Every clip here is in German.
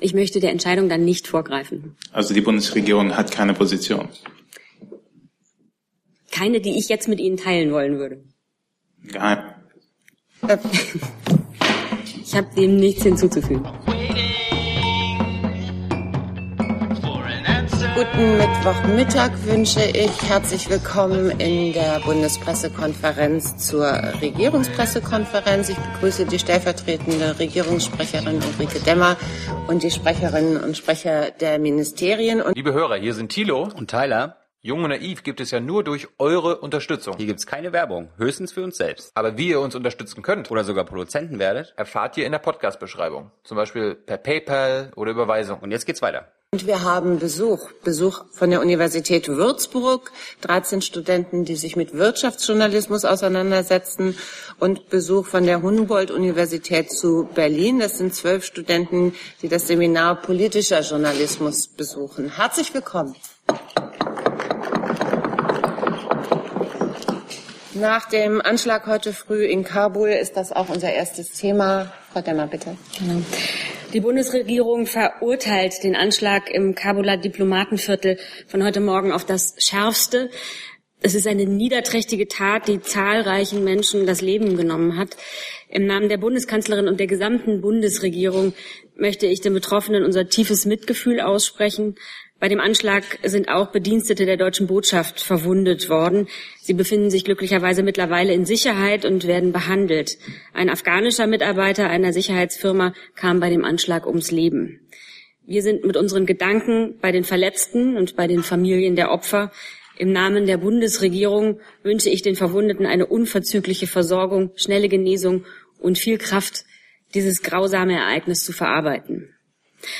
Ich möchte der Entscheidung dann nicht vorgreifen. Also die Bundesregierung hat keine Position. Keine, die ich jetzt mit Ihnen teilen wollen würde. Geheim. Ich habe dem nichts hinzuzufügen. Guten Mittwochmittag wünsche ich. Herzlich willkommen in der Bundespressekonferenz zur Regierungspressekonferenz. Ich begrüße die stellvertretende Regierungssprecherin Ulrike Demmer und die Sprecherinnen und Sprecher der Ministerien. Und Liebe Hörer, hier sind Thilo und Tyler. Jung und Naiv gibt es ja nur durch eure Unterstützung. Hier gibt's keine Werbung, höchstens für uns selbst. Aber wie ihr uns unterstützen könnt Oder sogar Produzenten werdet. erfahrt ihr in der Podcast-Beschreibung. Zum Beispiel per PayPal oder Überweisung. Und jetzt geht's weiter. Und wir haben Besuch, Besuch von der Universität Würzburg, 13 Studenten, die sich mit Wirtschaftsjournalismus auseinandersetzen und Besuch von der Humboldt-Universität zu Berlin. Das sind zwölf Studenten, die das Seminar politischer Journalismus besuchen. Herzlich willkommen. Nach dem Anschlag heute früh in Kabul ist das auch unser erstes Thema. Frau Demmer, bitte. Genau. Die Bundesregierung verurteilt den Anschlag im Kabuler Diplomatenviertel von heute Morgen auf das Schärfste. Es ist eine niederträchtige Tat, die zahlreichen Menschen das Leben genommen hat. Im Namen der Bundeskanzlerin und der gesamten Bundesregierung möchte ich den Betroffenen unser tiefes Mitgefühl aussprechen. Bei dem Anschlag sind auch Bedienstete der deutschen Botschaft verwundet worden. Sie befinden sich glücklicherweise mittlerweile in Sicherheit und werden behandelt. Ein afghanischer Mitarbeiter einer Sicherheitsfirma kam bei dem Anschlag ums Leben. Wir sind mit unseren Gedanken bei den Verletzten und bei den Familien der Opfer. Im Namen der Bundesregierung wünsche ich den Verwundeten eine unverzügliche Versorgung, schnelle Genesung und viel Kraft, dieses grausame Ereignis zu verarbeiten.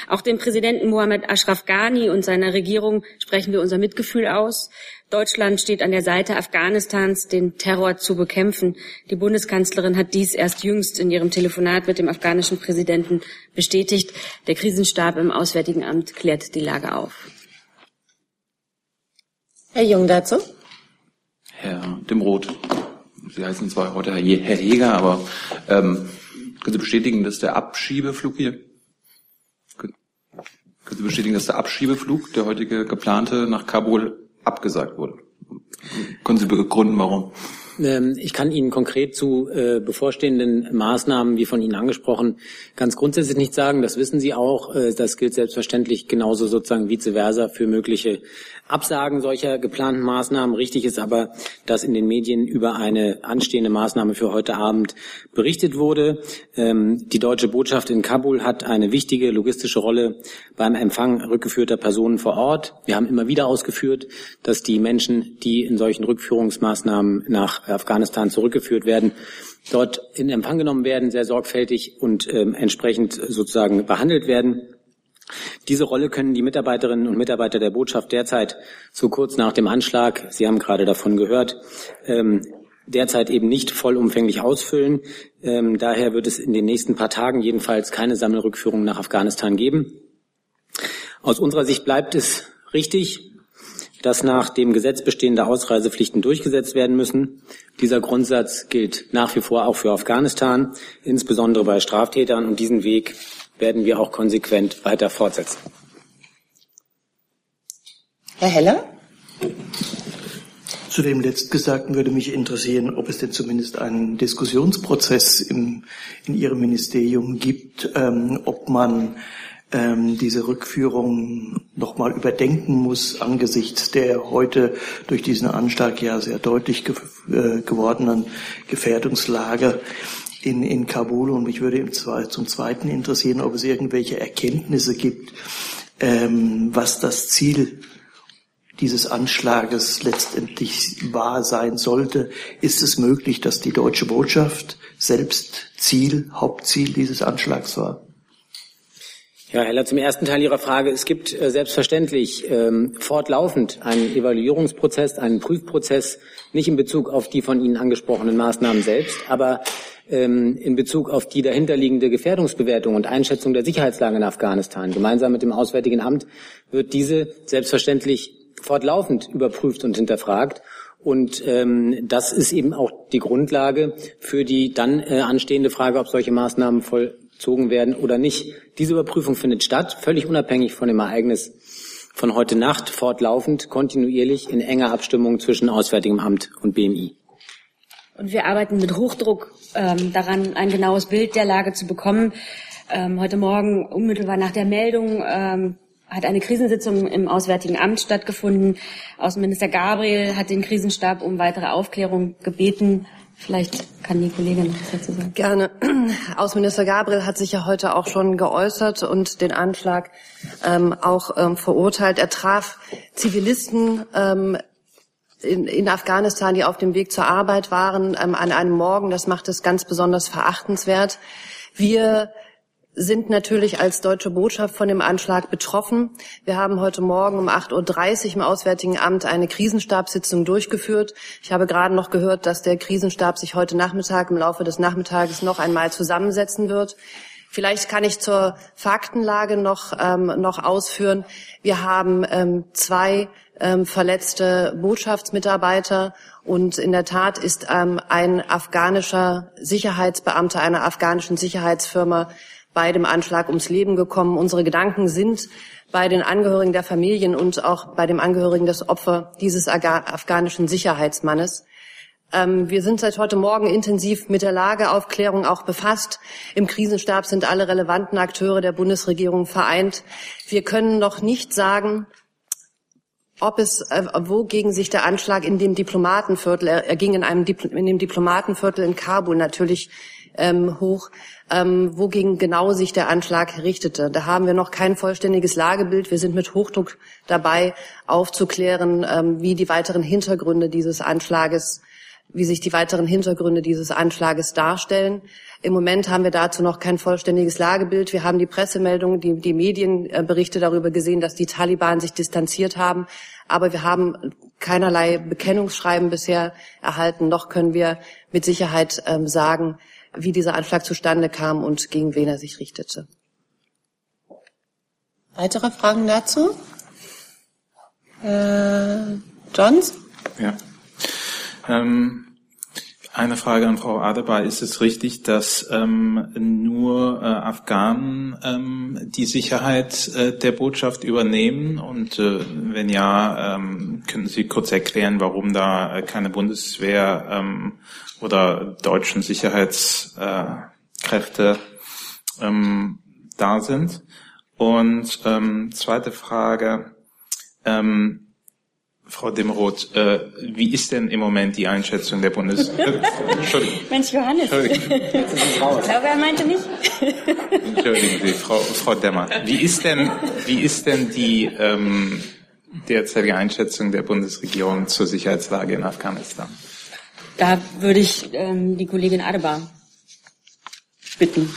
Auch dem Präsidenten Mohammed Ashraf Ghani und seiner Regierung sprechen wir unser Mitgefühl aus. Deutschland steht an der Seite Afghanistans, den Terror zu bekämpfen. Die Bundeskanzlerin hat dies erst jüngst in ihrem Telefonat mit dem afghanischen Präsidenten bestätigt. Der Krisenstab im Auswärtigen Amt klärt die Lage auf. Herr Jung dazu. Herr Dimroth, Sie heißen zwar heute Herr Heger, aber ähm, können Sie bestätigen, dass der Abschiebeflug hier können Sie bestätigen, dass der Abschiebeflug, der heutige geplante, nach Kabul abgesagt wurde? Können Sie begründen, warum? Ähm, Ich kann Ihnen konkret zu äh, bevorstehenden Maßnahmen, wie von Ihnen angesprochen, ganz grundsätzlich nicht sagen. Das wissen Sie auch. Äh, Das gilt selbstverständlich genauso sozusagen vice versa für mögliche Absagen solcher geplanten Maßnahmen. Richtig ist aber, dass in den Medien über eine anstehende Maßnahme für heute Abend berichtet wurde. Ähm, Die deutsche Botschaft in Kabul hat eine wichtige logistische Rolle beim Empfang rückgeführter Personen vor Ort. Wir haben immer wieder ausgeführt, dass die Menschen, die in solchen Rückführungsmaßnahmen nach Afghanistan zurückgeführt werden, dort in Empfang genommen werden, sehr sorgfältig und ähm, entsprechend sozusagen behandelt werden. Diese Rolle können die Mitarbeiterinnen und Mitarbeiter der Botschaft derzeit so kurz nach dem Anschlag, Sie haben gerade davon gehört, ähm, derzeit eben nicht vollumfänglich ausfüllen. Ähm, daher wird es in den nächsten paar Tagen jedenfalls keine Sammelrückführung nach Afghanistan geben. Aus unserer Sicht bleibt es richtig, dass nach dem Gesetz bestehende Ausreisepflichten durchgesetzt werden müssen. Dieser Grundsatz gilt nach wie vor auch für Afghanistan, insbesondere bei Straftätern, und diesen Weg werden wir auch konsequent weiter fortsetzen. Herr Heller. Zu dem Letztgesagten würde mich interessieren, ob es denn zumindest einen Diskussionsprozess im, in Ihrem Ministerium gibt, ähm, ob man ähm, diese Rückführung nochmal überdenken muss angesichts der heute durch diesen Anschlag ja sehr deutlich ge äh, gewordenen Gefährdungslage in, in Kabul. Und mich würde Zwe zum Zweiten interessieren, ob es irgendwelche Erkenntnisse gibt, ähm, was das Ziel dieses Anschlages letztendlich wahr sein sollte. Ist es möglich, dass die deutsche Botschaft selbst Ziel, Hauptziel dieses Anschlags war? Ja, Heller, zum ersten Teil Ihrer Frage. Es gibt äh, selbstverständlich ähm, fortlaufend einen Evaluierungsprozess, einen Prüfprozess, nicht in Bezug auf die von Ihnen angesprochenen Maßnahmen selbst, aber ähm, in Bezug auf die dahinterliegende Gefährdungsbewertung und Einschätzung der Sicherheitslage in Afghanistan. Gemeinsam mit dem Auswärtigen Amt wird diese selbstverständlich fortlaufend überprüft und hinterfragt. Und ähm, das ist eben auch die Grundlage für die dann äh, anstehende Frage, ob solche Maßnahmen voll vollzogen werden oder nicht. Diese Überprüfung findet statt, völlig unabhängig von dem Ereignis von heute Nacht, fortlaufend, kontinuierlich in enger Abstimmung zwischen Auswärtigem Amt und BMI. Und wir arbeiten mit Hochdruck ähm, daran, ein genaues Bild der Lage zu bekommen. Ähm, heute Morgen, unmittelbar nach der Meldung, ähm, hat eine Krisensitzung im Auswärtigen Amt stattgefunden. Außenminister Gabriel hat den Krisenstab um weitere Aufklärung gebeten. Vielleicht kann die Kollegin was dazu sagen. Gerne. Außenminister Gabriel hat sich ja heute auch schon geäußert und den Anschlag ähm, auch ähm, verurteilt. Er traf Zivilisten ähm, in, in Afghanistan, die auf dem Weg zur Arbeit waren, ähm, an einem Morgen. Das macht es ganz besonders verachtenswert. Wir sind natürlich als deutsche Botschaft von dem Anschlag betroffen. Wir haben heute Morgen um 8.30 Uhr im Auswärtigen Amt eine Krisenstabssitzung durchgeführt. Ich habe gerade noch gehört, dass der Krisenstab sich heute Nachmittag im Laufe des Nachmittages noch einmal zusammensetzen wird. Vielleicht kann ich zur Faktenlage noch, ähm, noch ausführen. Wir haben ähm, zwei ähm, verletzte Botschaftsmitarbeiter und in der Tat ist ähm, ein afghanischer Sicherheitsbeamter einer afghanischen Sicherheitsfirma bei dem Anschlag ums Leben gekommen. Unsere Gedanken sind bei den Angehörigen der Familien und auch bei dem Angehörigen des Opfers dieses afghanischen Sicherheitsmannes. Ähm, wir sind seit heute Morgen intensiv mit der Lageaufklärung auch befasst. Im Krisenstab sind alle relevanten Akteure der Bundesregierung vereint. Wir können noch nicht sagen, ob es, äh, wogegen sich der Anschlag in dem Diplomatenviertel, er, ging in einem in dem Diplomatenviertel in Kabul natürlich ähm, hoch, ähm, wogegen genau sich der Anschlag richtete. Da haben wir noch kein vollständiges Lagebild. Wir sind mit Hochdruck dabei, aufzuklären, ähm, wie die weiteren Hintergründe dieses Anschlages, wie sich die weiteren Hintergründe dieses Anschlages darstellen. Im Moment haben wir dazu noch kein vollständiges Lagebild. Wir haben die Pressemeldungen, die, die Medienberichte darüber gesehen, dass die Taliban sich distanziert haben. Aber wir haben keinerlei Bekennungsschreiben bisher erhalten. Noch können wir mit Sicherheit ähm, sagen, wie dieser Anschlag zustande kam und gegen wen er sich richtete. Weitere Fragen dazu? Äh, Johns? Ja. Ähm, eine Frage an Frau Adebar. Ist es richtig, dass ähm, nur äh, Afghanen ähm, die Sicherheit äh, der Botschaft übernehmen? Und äh, wenn ja, ähm, können Sie kurz erklären, warum da äh, keine Bundeswehr ähm, oder deutschen Sicherheitskräfte ähm, da sind. Und ähm, zweite Frage, ähm, Frau Demroth, äh, wie ist denn im Moment die Einschätzung der Bundes... Äh, Entschuldigung. Mensch, Johannes. Entschuldigung. ich glaube, er meinte nicht. Entschuldigen Sie, Frau, Frau Demmer. Wie ist denn, wie ist denn die ähm, derzeitige Einschätzung der Bundesregierung zur Sicherheitslage in Afghanistan? Da würde ich ähm, die Kollegin Adebar bitten.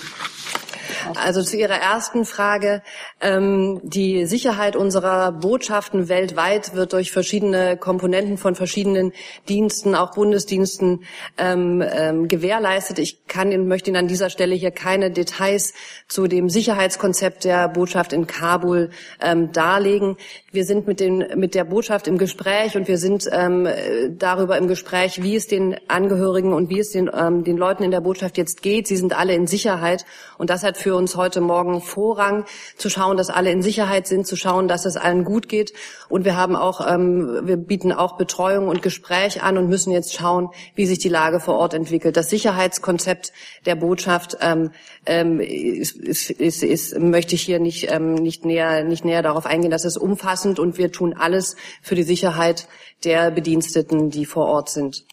Also zu Ihrer ersten Frage. Ähm, die Sicherheit unserer Botschaften weltweit wird durch verschiedene Komponenten von verschiedenen Diensten, auch Bundesdiensten, ähm, ähm, gewährleistet. Ich kann und möchte Ihnen an dieser Stelle hier keine Details zu dem Sicherheitskonzept der Botschaft in Kabul ähm, darlegen. Wir sind mit, den, mit der Botschaft im Gespräch und wir sind ähm, darüber im Gespräch, wie es den Angehörigen und wie es den, ähm, den Leuten in der Botschaft jetzt geht. Sie sind alle in Sicherheit und das hat für uns heute Morgen Vorrang, zu schauen, dass alle in Sicherheit sind, zu schauen, dass es allen gut geht. Und wir haben auch, ähm, wir bieten auch Betreuung und Gespräch an und müssen jetzt schauen, wie sich die Lage vor Ort entwickelt. Das Sicherheitskonzept der Botschaft ähm, ähm, ist, ist, ist, ist, möchte ich hier nicht, ähm, nicht, näher, nicht näher darauf eingehen. Das ist umfassend und wir tun alles für die Sicherheit der Bediensteten, die vor Ort sind.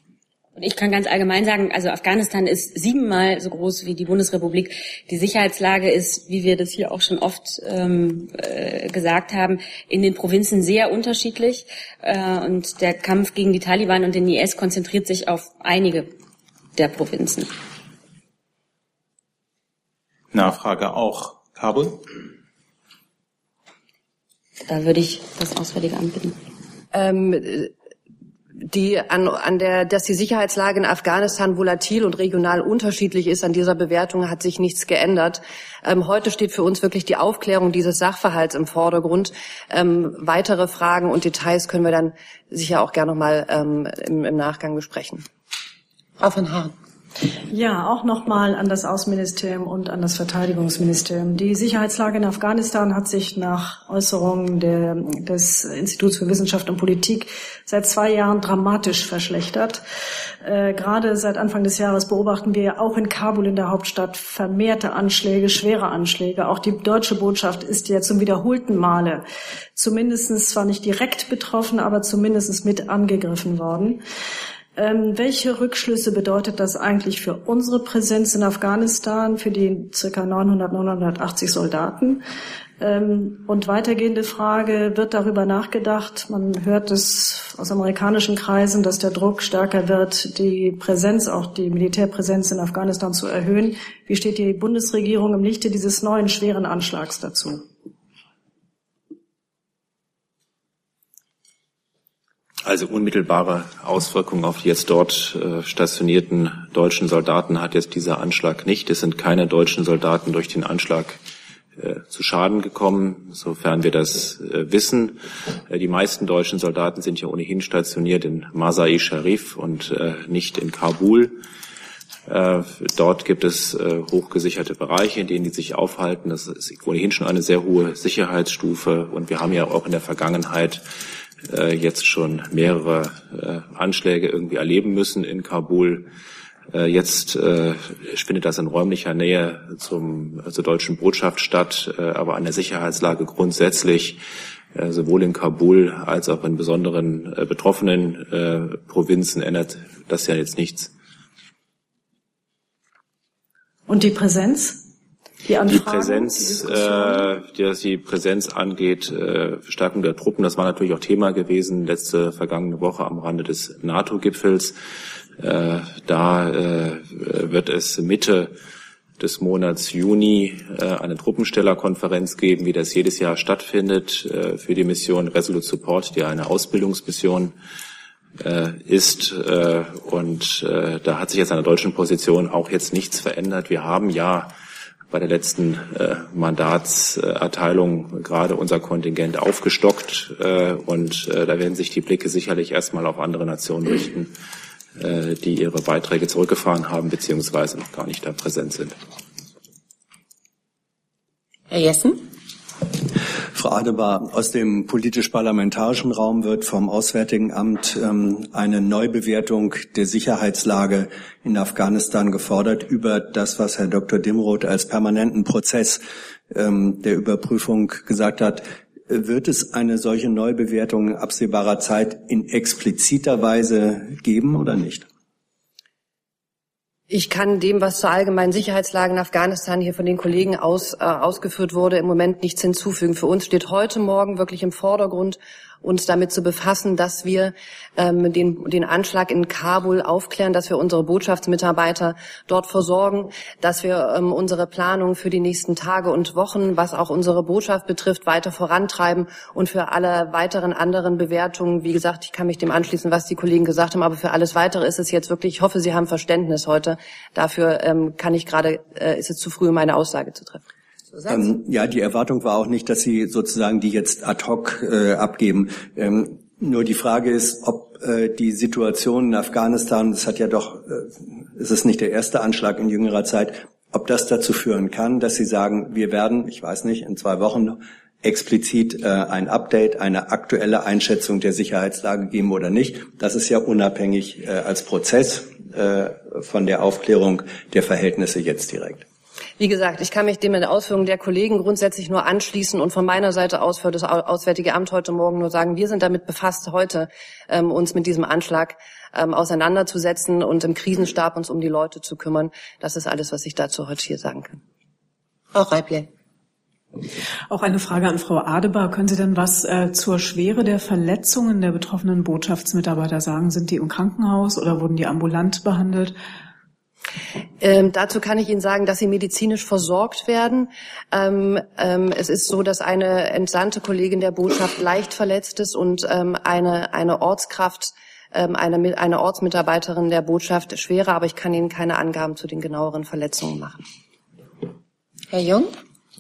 Und ich kann ganz allgemein sagen, also Afghanistan ist siebenmal so groß wie die Bundesrepublik. Die Sicherheitslage ist, wie wir das hier auch schon oft ähm, äh, gesagt haben, in den Provinzen sehr unterschiedlich. Äh, und der Kampf gegen die Taliban und den IS konzentriert sich auf einige der Provinzen. Nachfrage auch. Kabel? Da würde ich das Auswärtige Amt bitten. Ähm, die an, an der, dass die Sicherheitslage in Afghanistan volatil und regional unterschiedlich ist, an dieser Bewertung hat sich nichts geändert. Ähm, heute steht für uns wirklich die Aufklärung dieses Sachverhalts im Vordergrund. Ähm, weitere Fragen und Details können wir dann sicher auch gerne noch mal ähm, im, im Nachgang besprechen. Frau von Hahn. Ja, auch nochmal an das Außenministerium und an das Verteidigungsministerium. Die Sicherheitslage in Afghanistan hat sich nach Äußerungen der, des Instituts für Wissenschaft und Politik seit zwei Jahren dramatisch verschlechtert. Äh, gerade seit Anfang des Jahres beobachten wir auch in Kabul in der Hauptstadt vermehrte Anschläge, schwere Anschläge. Auch die deutsche Botschaft ist ja zum wiederholten Male zumindest zwar nicht direkt betroffen, aber zumindest mit angegriffen worden. Ähm, welche Rückschlüsse bedeutet das eigentlich für unsere Präsenz in Afghanistan, für die ca. 900, 980 Soldaten? Ähm, und weitergehende Frage, wird darüber nachgedacht, man hört es aus amerikanischen Kreisen, dass der Druck stärker wird, die Präsenz, auch die Militärpräsenz in Afghanistan zu erhöhen. Wie steht die Bundesregierung im Lichte dieses neuen schweren Anschlags dazu? Also unmittelbare Auswirkungen auf die jetzt dort äh, stationierten deutschen Soldaten hat jetzt dieser Anschlag nicht. Es sind keine deutschen Soldaten durch den Anschlag äh, zu Schaden gekommen, sofern wir das äh, wissen. Die meisten deutschen Soldaten sind ja ohnehin stationiert in Masai Sharif und nicht in Kabul. Dort gibt es hochgesicherte Bereiche, in denen die sich aufhalten. Das ist ohnehin schon eine sehr hohe Sicherheitsstufe. Und wir haben ja auch in der Vergangenheit äh, jetzt schon mehrere äh, Anschläge irgendwie erleben müssen in Kabul. Äh, jetzt äh, findet das in räumlicher Nähe zum, zur deutschen Botschaft statt, äh, aber an der Sicherheitslage grundsätzlich äh, sowohl in Kabul als auch in besonderen äh, betroffenen äh, Provinzen ändert das ja jetzt nichts. Und die Präsenz? Die, die Präsenz, die äh, die, die Präsenz angeht, äh, Verstärkung der Truppen, das war natürlich auch Thema gewesen letzte vergangene Woche am Rande des NATO-Gipfels. Äh, da äh, wird es Mitte des Monats Juni äh, eine Truppenstellerkonferenz geben, wie das jedes Jahr stattfindet, äh, für die Mission Resolute Support, die eine Ausbildungsmission äh, ist. Äh, und äh, da hat sich jetzt an der deutschen Position auch jetzt nichts verändert. Wir haben ja bei der letzten äh, Mandatserteilung gerade unser Kontingent aufgestockt äh, und äh, da werden sich die Blicke sicherlich erstmal auf andere Nationen richten, äh, die ihre Beiträge zurückgefahren haben beziehungsweise noch gar nicht da präsent sind. Herr Jessen? Frau Adebar, aus dem politisch-parlamentarischen Raum wird vom Auswärtigen Amt ähm, eine Neubewertung der Sicherheitslage in Afghanistan gefordert über das, was Herr Dr. Dimroth als permanenten Prozess ähm, der Überprüfung gesagt hat. Wird es eine solche Neubewertung in absehbarer Zeit in expliziter Weise geben oder nicht? Ich kann dem, was zur allgemeinen Sicherheitslage in Afghanistan hier von den Kollegen aus, äh, ausgeführt wurde, im Moment nichts hinzufügen. Für uns steht heute Morgen wirklich im Vordergrund uns damit zu befassen, dass wir ähm, den, den Anschlag in Kabul aufklären, dass wir unsere Botschaftsmitarbeiter dort versorgen, dass wir ähm, unsere Planung für die nächsten Tage und Wochen, was auch unsere Botschaft betrifft, weiter vorantreiben und für alle weiteren anderen Bewertungen, wie gesagt, ich kann mich dem anschließen, was die Kollegen gesagt haben, aber für alles weitere ist es jetzt wirklich, ich hoffe, Sie haben Verständnis heute. Dafür ähm, kann ich gerade, äh, ist es zu früh, um eine Aussage zu treffen. Ähm, ja, die Erwartung war auch nicht, dass Sie sozusagen die jetzt ad hoc äh, abgeben. Ähm, nur die Frage ist, ob äh, die Situation in Afghanistan, das hat ja doch, äh, es ist nicht der erste Anschlag in jüngerer Zeit, ob das dazu führen kann, dass Sie sagen, wir werden, ich weiß nicht, in zwei Wochen explizit äh, ein Update, eine aktuelle Einschätzung der Sicherheitslage geben oder nicht. Das ist ja unabhängig äh, als Prozess äh, von der Aufklärung der Verhältnisse jetzt direkt. Wie gesagt, ich kann mich dem in der Ausführung der Kollegen grundsätzlich nur anschließen und von meiner Seite aus für das Auswärtige Amt heute Morgen nur sagen, wir sind damit befasst, heute ähm, uns mit diesem Anschlag ähm, auseinanderzusetzen und im Krisenstab uns um die Leute zu kümmern. Das ist alles, was ich dazu heute hier sagen kann. Frau Reible. Auch eine Frage an Frau Adebar. Können Sie denn was äh, zur Schwere der Verletzungen der betroffenen Botschaftsmitarbeiter sagen? Sind die im Krankenhaus oder wurden die ambulant behandelt? Ähm, dazu kann ich Ihnen sagen, dass sie medizinisch versorgt werden. Ähm, ähm, es ist so, dass eine entsandte Kollegin der Botschaft leicht verletzt ist und ähm, eine, eine Ortskraft, ähm, eine, eine Ortsmitarbeiterin der Botschaft schwerer, aber ich kann Ihnen keine Angaben zu den genaueren Verletzungen machen. Herr Jung?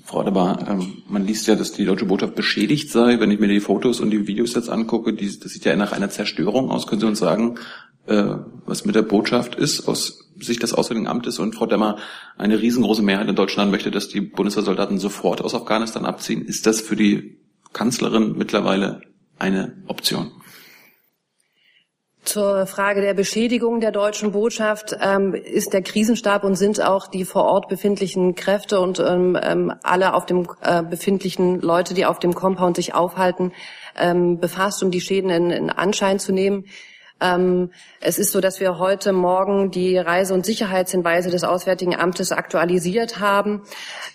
Frau Adebar, ähm, man liest ja, dass die deutsche Botschaft beschädigt sei. Wenn ich mir die Fotos und die Videos jetzt angucke, die, das sieht ja nach einer Zerstörung aus. Können Sie uns sagen, äh, was mit der Botschaft ist aus Sicht des Auswärtigen Amtes und Frau Demmer eine riesengroße Mehrheit in Deutschland möchte, dass die Bundeswehrsoldaten sofort aus Afghanistan abziehen. Ist das für die Kanzlerin mittlerweile eine Option? Zur Frage der Beschädigung der deutschen Botschaft ähm, ist der Krisenstab und sind auch die vor Ort befindlichen Kräfte und ähm, ähm, alle auf dem äh, befindlichen Leute, die auf dem Compound sich aufhalten, ähm, befasst, um die Schäden in, in Anschein zu nehmen. Ähm, es ist so, dass wir heute Morgen die Reise- und Sicherheitshinweise des Auswärtigen Amtes aktualisiert haben.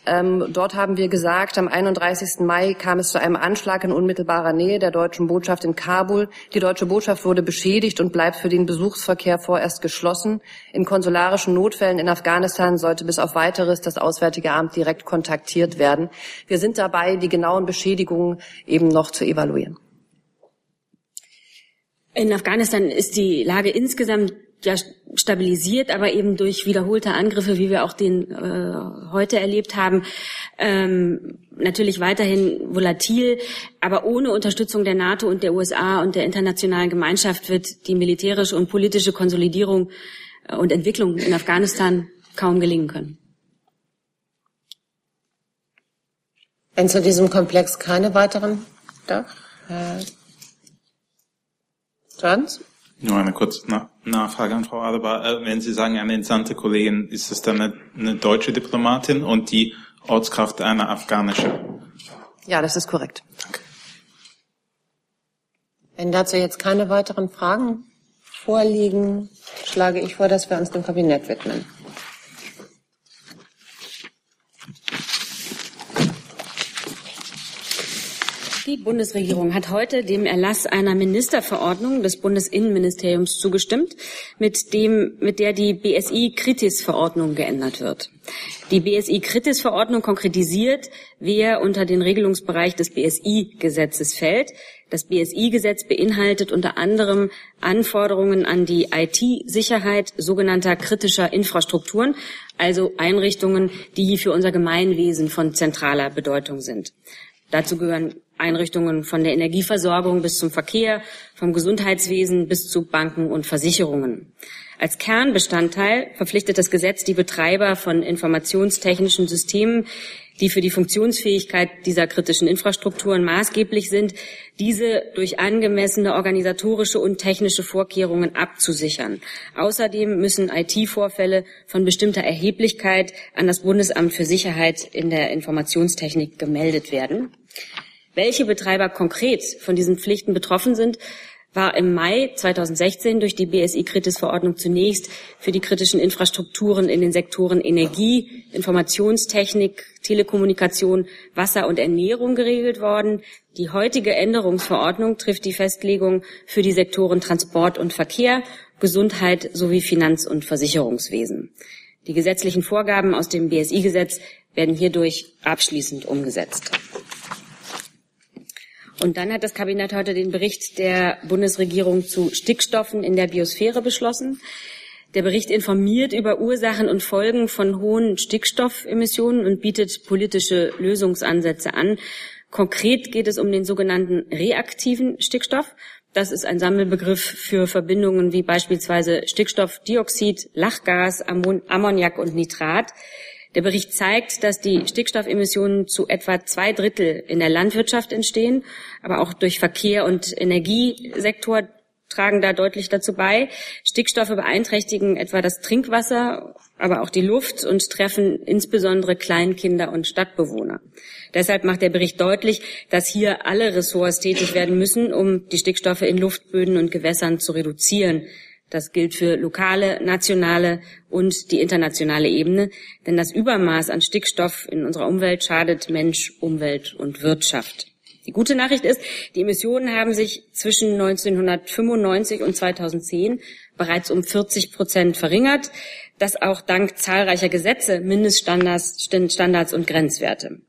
Ähm, dort haben wir gesagt, am 31. Mai kam es zu einem Anschlag in unmittelbarer Nähe der deutschen Botschaft in Kabul. Die deutsche Botschaft wurde beschädigt und bleibt für den Besuchsverkehr vorerst geschlossen. In konsularischen Notfällen in Afghanistan sollte bis auf weiteres das Auswärtige Amt direkt kontaktiert werden. Wir sind dabei, die genauen Beschädigungen eben noch zu evaluieren. In Afghanistan ist die Lage insgesamt ja stabilisiert, aber eben durch wiederholte Angriffe, wie wir auch den äh, heute erlebt haben, ähm, natürlich weiterhin volatil. Aber ohne Unterstützung der NATO und der USA und der internationalen Gemeinschaft wird die militärische und politische Konsolidierung äh, und Entwicklung in Afghanistan kaum gelingen können. Wenn zu diesem Komplex keine weiteren, doch, Herr Jans? Nur eine kurze Nachfrage an Frau Adebar. Äh, wenn Sie sagen, eine entsandte Kollegin, ist es dann eine, eine deutsche Diplomatin und die Ortskraft eine afghanische? Ja, das ist korrekt. Danke. Wenn dazu jetzt keine weiteren Fragen vorliegen, schlage ich vor, dass wir uns dem Kabinett widmen. Die Bundesregierung hat heute dem Erlass einer Ministerverordnung des Bundesinnenministeriums zugestimmt, mit dem, mit der die BSI-Kritis-Verordnung geändert wird. Die BSI-Kritis-Verordnung konkretisiert, wer unter den Regelungsbereich des BSI-Gesetzes fällt. Das BSI-Gesetz beinhaltet unter anderem Anforderungen an die IT-Sicherheit sogenannter kritischer Infrastrukturen, also Einrichtungen, die für unser Gemeinwesen von zentraler Bedeutung sind. Dazu gehören Einrichtungen von der Energieversorgung bis zum Verkehr, vom Gesundheitswesen bis zu Banken und Versicherungen. Als Kernbestandteil verpflichtet das Gesetz die Betreiber von informationstechnischen Systemen, die für die Funktionsfähigkeit dieser kritischen Infrastrukturen maßgeblich sind, diese durch angemessene organisatorische und technische Vorkehrungen abzusichern. Außerdem müssen IT-Vorfälle von bestimmter Erheblichkeit an das Bundesamt für Sicherheit in der Informationstechnik gemeldet werden. Welche Betreiber konkret von diesen Pflichten betroffen sind, war im Mai 2016 durch die BSI-Kritis-Verordnung zunächst für die kritischen Infrastrukturen in den Sektoren Energie, Informationstechnik, Telekommunikation, Wasser und Ernährung geregelt worden. Die heutige Änderungsverordnung trifft die Festlegung für die Sektoren Transport und Verkehr, Gesundheit sowie Finanz- und Versicherungswesen. Die gesetzlichen Vorgaben aus dem BSI-Gesetz werden hierdurch abschließend umgesetzt. Und dann hat das Kabinett heute den Bericht der Bundesregierung zu Stickstoffen in der Biosphäre beschlossen. Der Bericht informiert über Ursachen und Folgen von hohen Stickstoffemissionen und bietet politische Lösungsansätze an. Konkret geht es um den sogenannten reaktiven Stickstoff. Das ist ein Sammelbegriff für Verbindungen wie beispielsweise Stickstoffdioxid, Lachgas, Ammoniak und Nitrat. Der Bericht zeigt, dass die Stickstoffemissionen zu etwa zwei Drittel in der Landwirtschaft entstehen, aber auch durch Verkehr und Energiesektor tragen da deutlich dazu bei. Stickstoffe beeinträchtigen etwa das Trinkwasser, aber auch die Luft und treffen insbesondere Kleinkinder und Stadtbewohner. Deshalb macht der Bericht deutlich, dass hier alle Ressorts tätig werden müssen, um die Stickstoffe in Luftböden und Gewässern zu reduzieren. Das gilt für lokale, nationale und die internationale Ebene, denn das Übermaß an Stickstoff in unserer Umwelt schadet Mensch, Umwelt und Wirtschaft. Die gute Nachricht ist, die Emissionen haben sich zwischen 1995 und 2010 bereits um 40 Prozent verringert, das auch dank zahlreicher Gesetze, Mindeststandards Standards und Grenzwerte.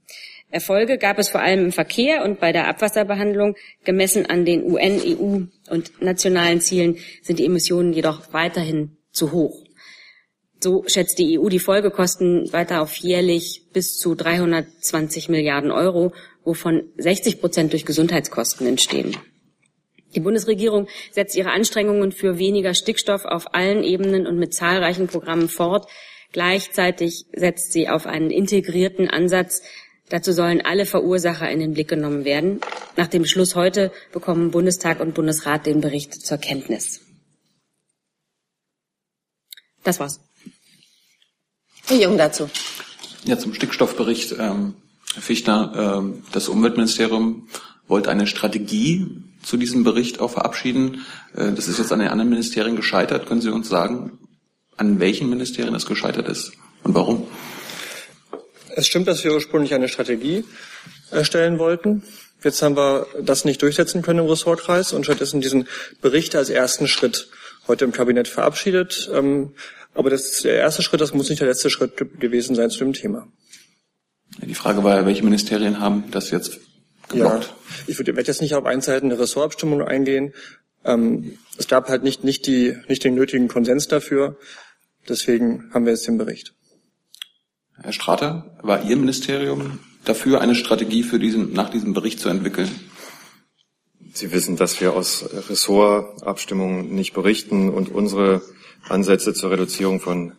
Erfolge gab es vor allem im Verkehr und bei der Abwasserbehandlung. Gemessen an den UN, EU und nationalen Zielen sind die Emissionen jedoch weiterhin zu hoch. So schätzt die EU die Folgekosten weiter auf jährlich bis zu 320 Milliarden Euro, wovon 60 Prozent durch Gesundheitskosten entstehen. Die Bundesregierung setzt ihre Anstrengungen für weniger Stickstoff auf allen Ebenen und mit zahlreichen Programmen fort. Gleichzeitig setzt sie auf einen integrierten Ansatz. Dazu sollen alle Verursacher in den Blick genommen werden. Nach dem Beschluss heute bekommen Bundestag und Bundesrat den Bericht zur Kenntnis. Das war's. Herr Jung dazu. Ja, zum Stickstoffbericht. Ähm, Herr Fichtner, ähm, das Umweltministerium wollte eine Strategie zu diesem Bericht auch verabschieden. Äh, das ist jetzt an den anderen Ministerien gescheitert. Können Sie uns sagen, an welchen Ministerien das gescheitert ist und warum? Es stimmt, dass wir ursprünglich eine Strategie erstellen wollten. Jetzt haben wir das nicht durchsetzen können im Ressortkreis und stattdessen diesen Bericht als ersten Schritt heute im Kabinett verabschiedet. Ähm, aber das ist der erste Schritt, das muss nicht der letzte Schritt gewesen sein zu dem Thema. Die Frage war ja, welche Ministerien haben das jetzt geblockt? Ja, ich würde, werde jetzt nicht auf einzelne Ressortabstimmung eingehen. Ähm, es gab halt nicht, nicht, die, nicht den nötigen Konsens dafür. Deswegen haben wir jetzt den Bericht. Herr Strater, war Ihr Ministerium dafür, eine Strategie für diesen, nach diesem Bericht zu entwickeln? Sie wissen, dass wir aus Ressortabstimmungen nicht berichten und unsere Ansätze zur Reduzierung von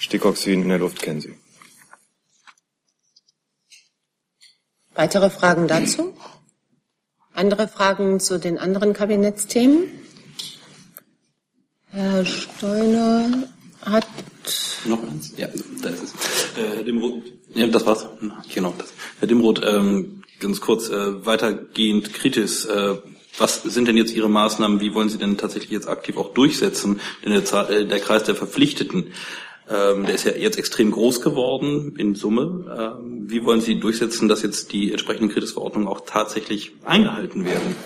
Stickoxiden in der Luft kennen Sie. Weitere Fragen dazu? Andere Fragen zu den anderen Kabinettsthemen? Herr Steuner hat noch eins? Ja, da ist es. Äh, Herr Dimroth, ja, das war's. Genau, das. Herr Dimroth, ähm, ganz kurz, äh, weitergehend kritisch, äh, was sind denn jetzt Ihre Maßnahmen? Wie wollen Sie denn tatsächlich jetzt aktiv auch durchsetzen? Denn der, Zahl, äh, der Kreis der Verpflichteten, ähm, der ist ja jetzt extrem groß geworden in Summe. Ähm, wie wollen Sie durchsetzen, dass jetzt die entsprechenden Kritisverordnungen auch tatsächlich eingehalten werden?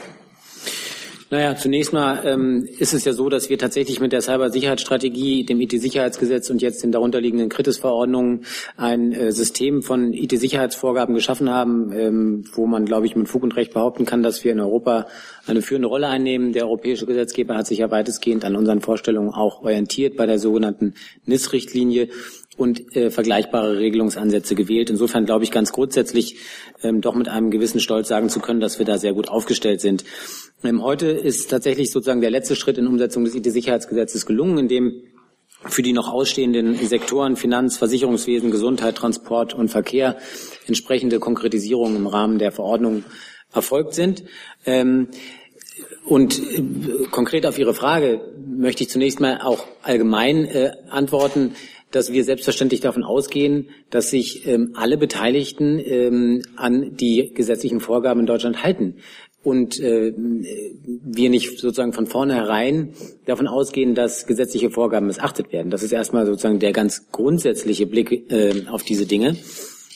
Naja, zunächst mal ähm, ist es ja so, dass wir tatsächlich mit der Cybersicherheitsstrategie, dem IT-Sicherheitsgesetz und jetzt den darunterliegenden Kritisverordnungen ein äh, System von IT-Sicherheitsvorgaben geschaffen haben, ähm, wo man, glaube ich, mit Fug und Recht behaupten kann, dass wir in Europa eine führende Rolle einnehmen. Der europäische Gesetzgeber hat sich ja weitestgehend an unseren Vorstellungen auch orientiert bei der sogenannten NIS-Richtlinie und äh, vergleichbare Regelungsansätze gewählt. Insofern glaube ich ganz grundsätzlich ähm, doch mit einem gewissen Stolz sagen zu können, dass wir da sehr gut aufgestellt sind. Ähm, heute ist tatsächlich sozusagen der letzte Schritt in Umsetzung des IT-Sicherheitsgesetzes gelungen, in dem für die noch ausstehenden Sektoren Finanz, Versicherungswesen, Gesundheit, Transport und Verkehr entsprechende Konkretisierungen im Rahmen der Verordnung erfolgt sind. Ähm, und äh, konkret auf Ihre Frage möchte ich zunächst mal auch allgemein äh, antworten dass wir selbstverständlich davon ausgehen, dass sich ähm, alle Beteiligten ähm, an die gesetzlichen Vorgaben in Deutschland halten. Und äh, wir nicht sozusagen von vornherein davon ausgehen, dass gesetzliche Vorgaben missachtet werden. Das ist erstmal sozusagen der ganz grundsätzliche Blick äh, auf diese Dinge.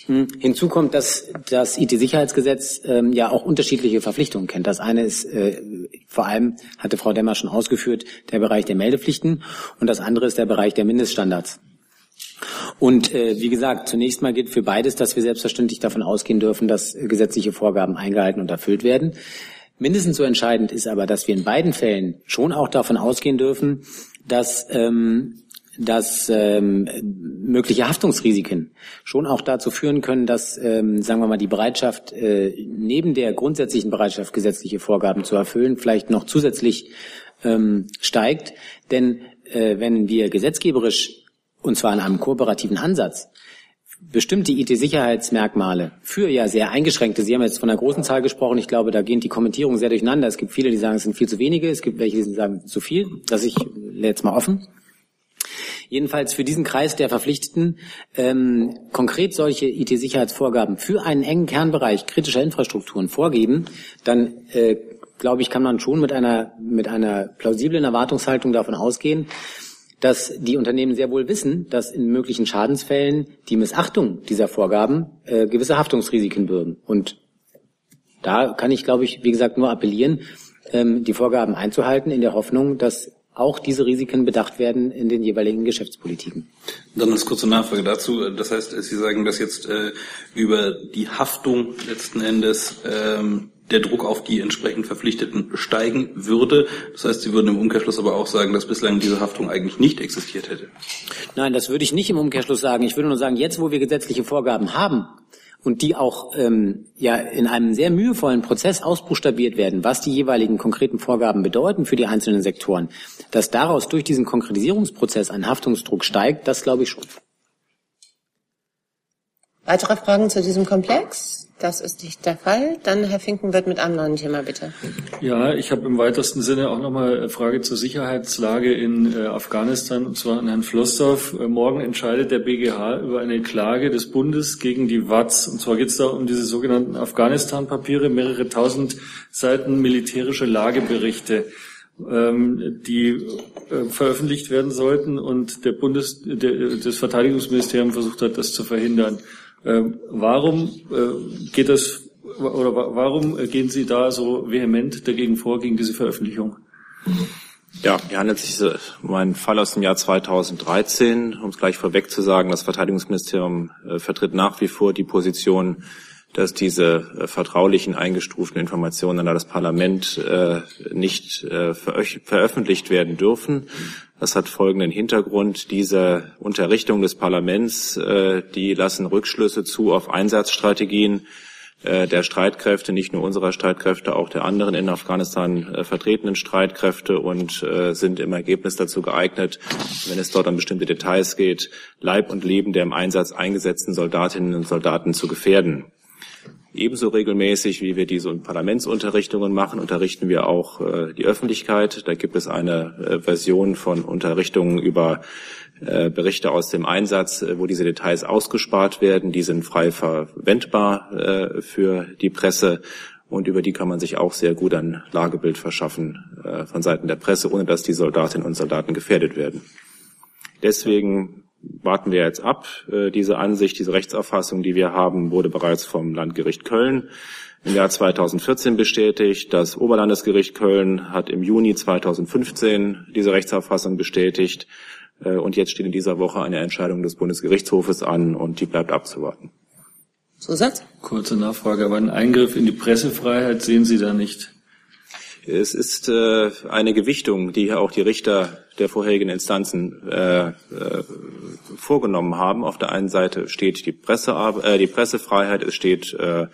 Hm. Hinzu kommt, dass das IT-Sicherheitsgesetz ähm, ja auch unterschiedliche Verpflichtungen kennt. Das eine ist äh, vor allem, hatte Frau Demmer schon ausgeführt, der Bereich der Meldepflichten und das andere ist der Bereich der Mindeststandards. Und äh, wie gesagt, zunächst mal gilt für beides, dass wir selbstverständlich davon ausgehen dürfen, dass gesetzliche Vorgaben eingehalten und erfüllt werden. Mindestens so entscheidend ist aber, dass wir in beiden Fällen schon auch davon ausgehen dürfen, dass ähm, dass ähm, mögliche Haftungsrisiken schon auch dazu führen können, dass, ähm, sagen wir mal, die Bereitschaft, äh, neben der grundsätzlichen Bereitschaft, gesetzliche Vorgaben zu erfüllen, vielleicht noch zusätzlich ähm, steigt. Denn äh, wenn wir gesetzgeberisch und zwar in einem kooperativen Ansatz, bestimmte IT-Sicherheitsmerkmale für ja sehr eingeschränkte, Sie haben jetzt von einer großen Zahl gesprochen, ich glaube, da gehen die Kommentierungen sehr durcheinander. Es gibt viele, die sagen, es sind viel zu wenige, es gibt welche, die sagen, zu viel. Das ich jetzt mal offen. Jedenfalls für diesen Kreis der Verpflichteten ähm, konkret solche IT-Sicherheitsvorgaben für einen engen Kernbereich kritischer Infrastrukturen vorgeben, dann äh, glaube ich, kann man schon mit einer mit einer plausiblen Erwartungshaltung davon ausgehen, dass die Unternehmen sehr wohl wissen, dass in möglichen Schadensfällen die Missachtung dieser Vorgaben äh, gewisse Haftungsrisiken bürgen. Und da kann ich, glaube ich, wie gesagt, nur appellieren, ähm, die Vorgaben einzuhalten, in der Hoffnung, dass auch diese Risiken bedacht werden in den jeweiligen Geschäftspolitiken. Dann als kurze Nachfrage dazu. Das heißt, Sie sagen, dass jetzt äh, über die Haftung letzten Endes ähm, der Druck auf die entsprechend Verpflichteten steigen würde. Das heißt, Sie würden im Umkehrschluss aber auch sagen, dass bislang diese Haftung eigentlich nicht existiert hätte. Nein, das würde ich nicht im Umkehrschluss sagen. Ich würde nur sagen, jetzt, wo wir gesetzliche Vorgaben haben und die auch ähm, ja in einem sehr mühevollen Prozess ausbuchstabiert werden, was die jeweiligen konkreten Vorgaben bedeuten für die einzelnen Sektoren, dass daraus durch diesen Konkretisierungsprozess ein Haftungsdruck steigt, das glaube ich schon. Weitere Fragen zu diesem Komplex? Das ist nicht der Fall. Dann Herr Finkenwirt mit einem neuen Thema, bitte. Ja, ich habe im weitesten Sinne auch nochmal eine Frage zur Sicherheitslage in äh, Afghanistan, und zwar an Herrn Flossdorf. Äh, morgen entscheidet der BGH über eine Klage des Bundes gegen die WATS. Und zwar geht es da um diese sogenannten Afghanistan-Papiere, mehrere tausend Seiten militärische Lageberichte ähm, die äh, veröffentlicht werden sollten und der Bundes, der, das Verteidigungsministerium versucht hat, das zu verhindern. Ähm, warum äh, geht das oder warum gehen Sie da so vehement dagegen vor, gegen diese Veröffentlichung? Ja, hier handelt es sich um einen Fall aus dem Jahr 2013. Um es gleich vorweg zu sagen, das Verteidigungsministerium äh, vertritt nach wie vor die Position, dass diese äh, vertraulichen eingestuften Informationen an das Parlament äh, nicht äh, veröffentlicht werden dürfen. Das hat folgenden Hintergrund. Diese Unterrichtung des Parlaments, die lassen Rückschlüsse zu auf Einsatzstrategien der Streitkräfte, nicht nur unserer Streitkräfte, auch der anderen in Afghanistan vertretenen Streitkräfte und sind im Ergebnis dazu geeignet, wenn es dort an bestimmte Details geht, Leib und Leben der im Einsatz eingesetzten Soldatinnen und Soldaten zu gefährden. Ebenso regelmäßig, wie wir diese Parlamentsunterrichtungen machen, unterrichten wir auch äh, die Öffentlichkeit. Da gibt es eine äh, Version von Unterrichtungen über äh, Berichte aus dem Einsatz, äh, wo diese Details ausgespart werden. Die sind frei verwendbar äh, für die Presse und über die kann man sich auch sehr gut ein Lagebild verschaffen äh, von Seiten der Presse, ohne dass die Soldatinnen und Soldaten gefährdet werden. Deswegen warten wir jetzt ab. Äh, diese Ansicht, diese Rechtsauffassung, die wir haben, wurde bereits vom Landgericht Köln im Jahr 2014 bestätigt. Das Oberlandesgericht Köln hat im Juni 2015 diese Rechtsauffassung bestätigt. Äh, und jetzt steht in dieser Woche eine Entscheidung des Bundesgerichtshofes an und die bleibt abzuwarten. Zusatz? Kurze Nachfrage, aber einen Eingriff in die Pressefreiheit sehen Sie da nicht? Es ist äh, eine Gewichtung, die auch die Richter der vorherigen Instanzen äh, äh, vorgenommen haben. Auf der einen Seite steht die, Presse, äh, die Pressefreiheit, es steht äh,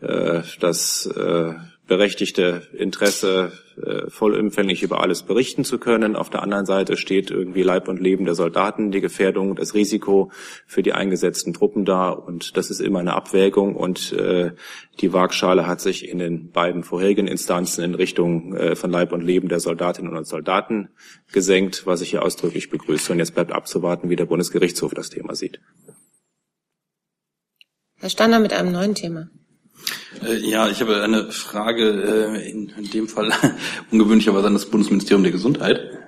äh, das äh, berechtigte Interesse, äh, vollumfänglich über alles berichten zu können. Auf der anderen Seite steht irgendwie Leib und Leben der Soldaten, die Gefährdung, das Risiko für die eingesetzten Truppen da. Und das ist immer eine Abwägung. Und äh, die Waagschale hat sich in den beiden vorherigen Instanzen in Richtung äh, von Leib und Leben der Soldatinnen und Soldaten gesenkt, was ich hier ausdrücklich begrüße. Und jetzt bleibt abzuwarten, wie der Bundesgerichtshof das Thema sieht. Herr Stander mit einem neuen Thema. Äh, ja, ich habe eine Frage, äh, in, in dem Fall ungewöhnlicherweise an das Bundesministerium der Gesundheit.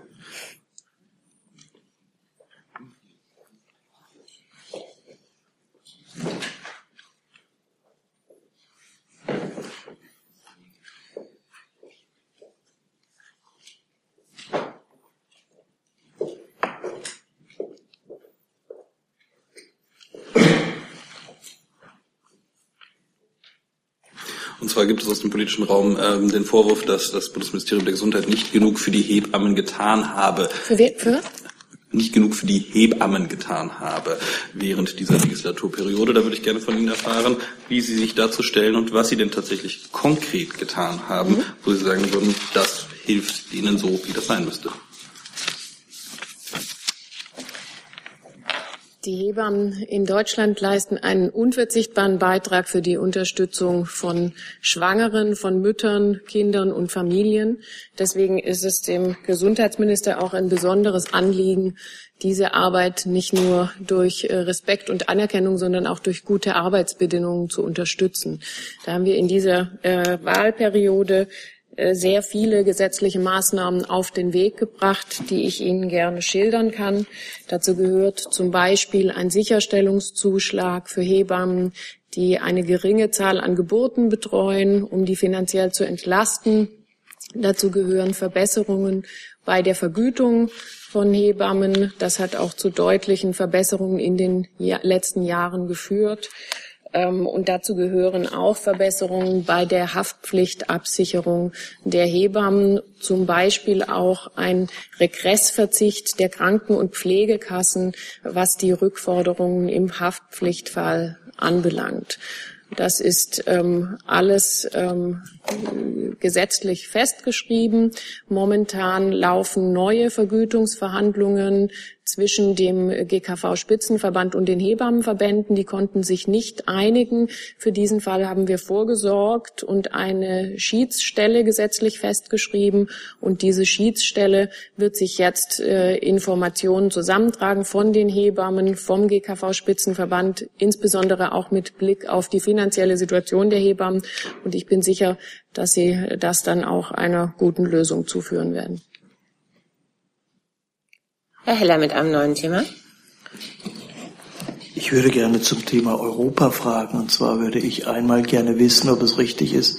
Und zwar gibt es aus dem politischen Raum ähm, den Vorwurf, dass das Bundesministerium der Gesundheit nicht genug für die Hebammen getan habe. Für wen? Für? Nicht genug für die Hebammen getan habe während dieser Legislaturperiode. Da würde ich gerne von Ihnen erfahren, wie Sie sich dazu stellen und was Sie denn tatsächlich konkret getan haben, mhm. wo Sie sagen würden, das hilft Ihnen so, wie das sein müsste. Die Hebammen in Deutschland leisten einen unverzichtbaren Beitrag für die Unterstützung von Schwangeren, von Müttern, Kindern und Familien. Deswegen ist es dem Gesundheitsminister auch ein besonderes Anliegen, diese Arbeit nicht nur durch äh, Respekt und Anerkennung, sondern auch durch gute Arbeitsbedingungen zu unterstützen. Da haben wir in dieser äh, Wahlperiode sehr viele gesetzliche Maßnahmen auf den Weg gebracht, die ich Ihnen gerne schildern kann. Dazu gehört zum Beispiel ein Sicherstellungszuschlag für Hebammen, die eine geringe Zahl an Geburten betreuen, um die finanziell zu entlasten. Dazu gehören Verbesserungen bei der Vergütung von Hebammen. Das hat auch zu deutlichen Verbesserungen in den letzten Jahren geführt. Ähm, und dazu gehören auch Verbesserungen bei der Haftpflichtabsicherung der Hebammen, zum Beispiel auch ein Regressverzicht der Kranken- und Pflegekassen, was die Rückforderungen im Haftpflichtfall anbelangt. Das ist ähm, alles ähm, gesetzlich festgeschrieben. Momentan laufen neue Vergütungsverhandlungen zwischen dem GKV-Spitzenverband und den Hebammenverbänden. Die konnten sich nicht einigen. Für diesen Fall haben wir vorgesorgt und eine Schiedsstelle gesetzlich festgeschrieben. Und diese Schiedsstelle wird sich jetzt äh, Informationen zusammentragen von den Hebammen, vom GKV-Spitzenverband, insbesondere auch mit Blick auf die finanzielle Situation der Hebammen. Und ich bin sicher, dass sie das dann auch einer guten Lösung zuführen werden. Herr Heller mit einem neuen Thema. Ich würde gerne zum Thema Europa fragen. Und zwar würde ich einmal gerne wissen, ob es richtig ist,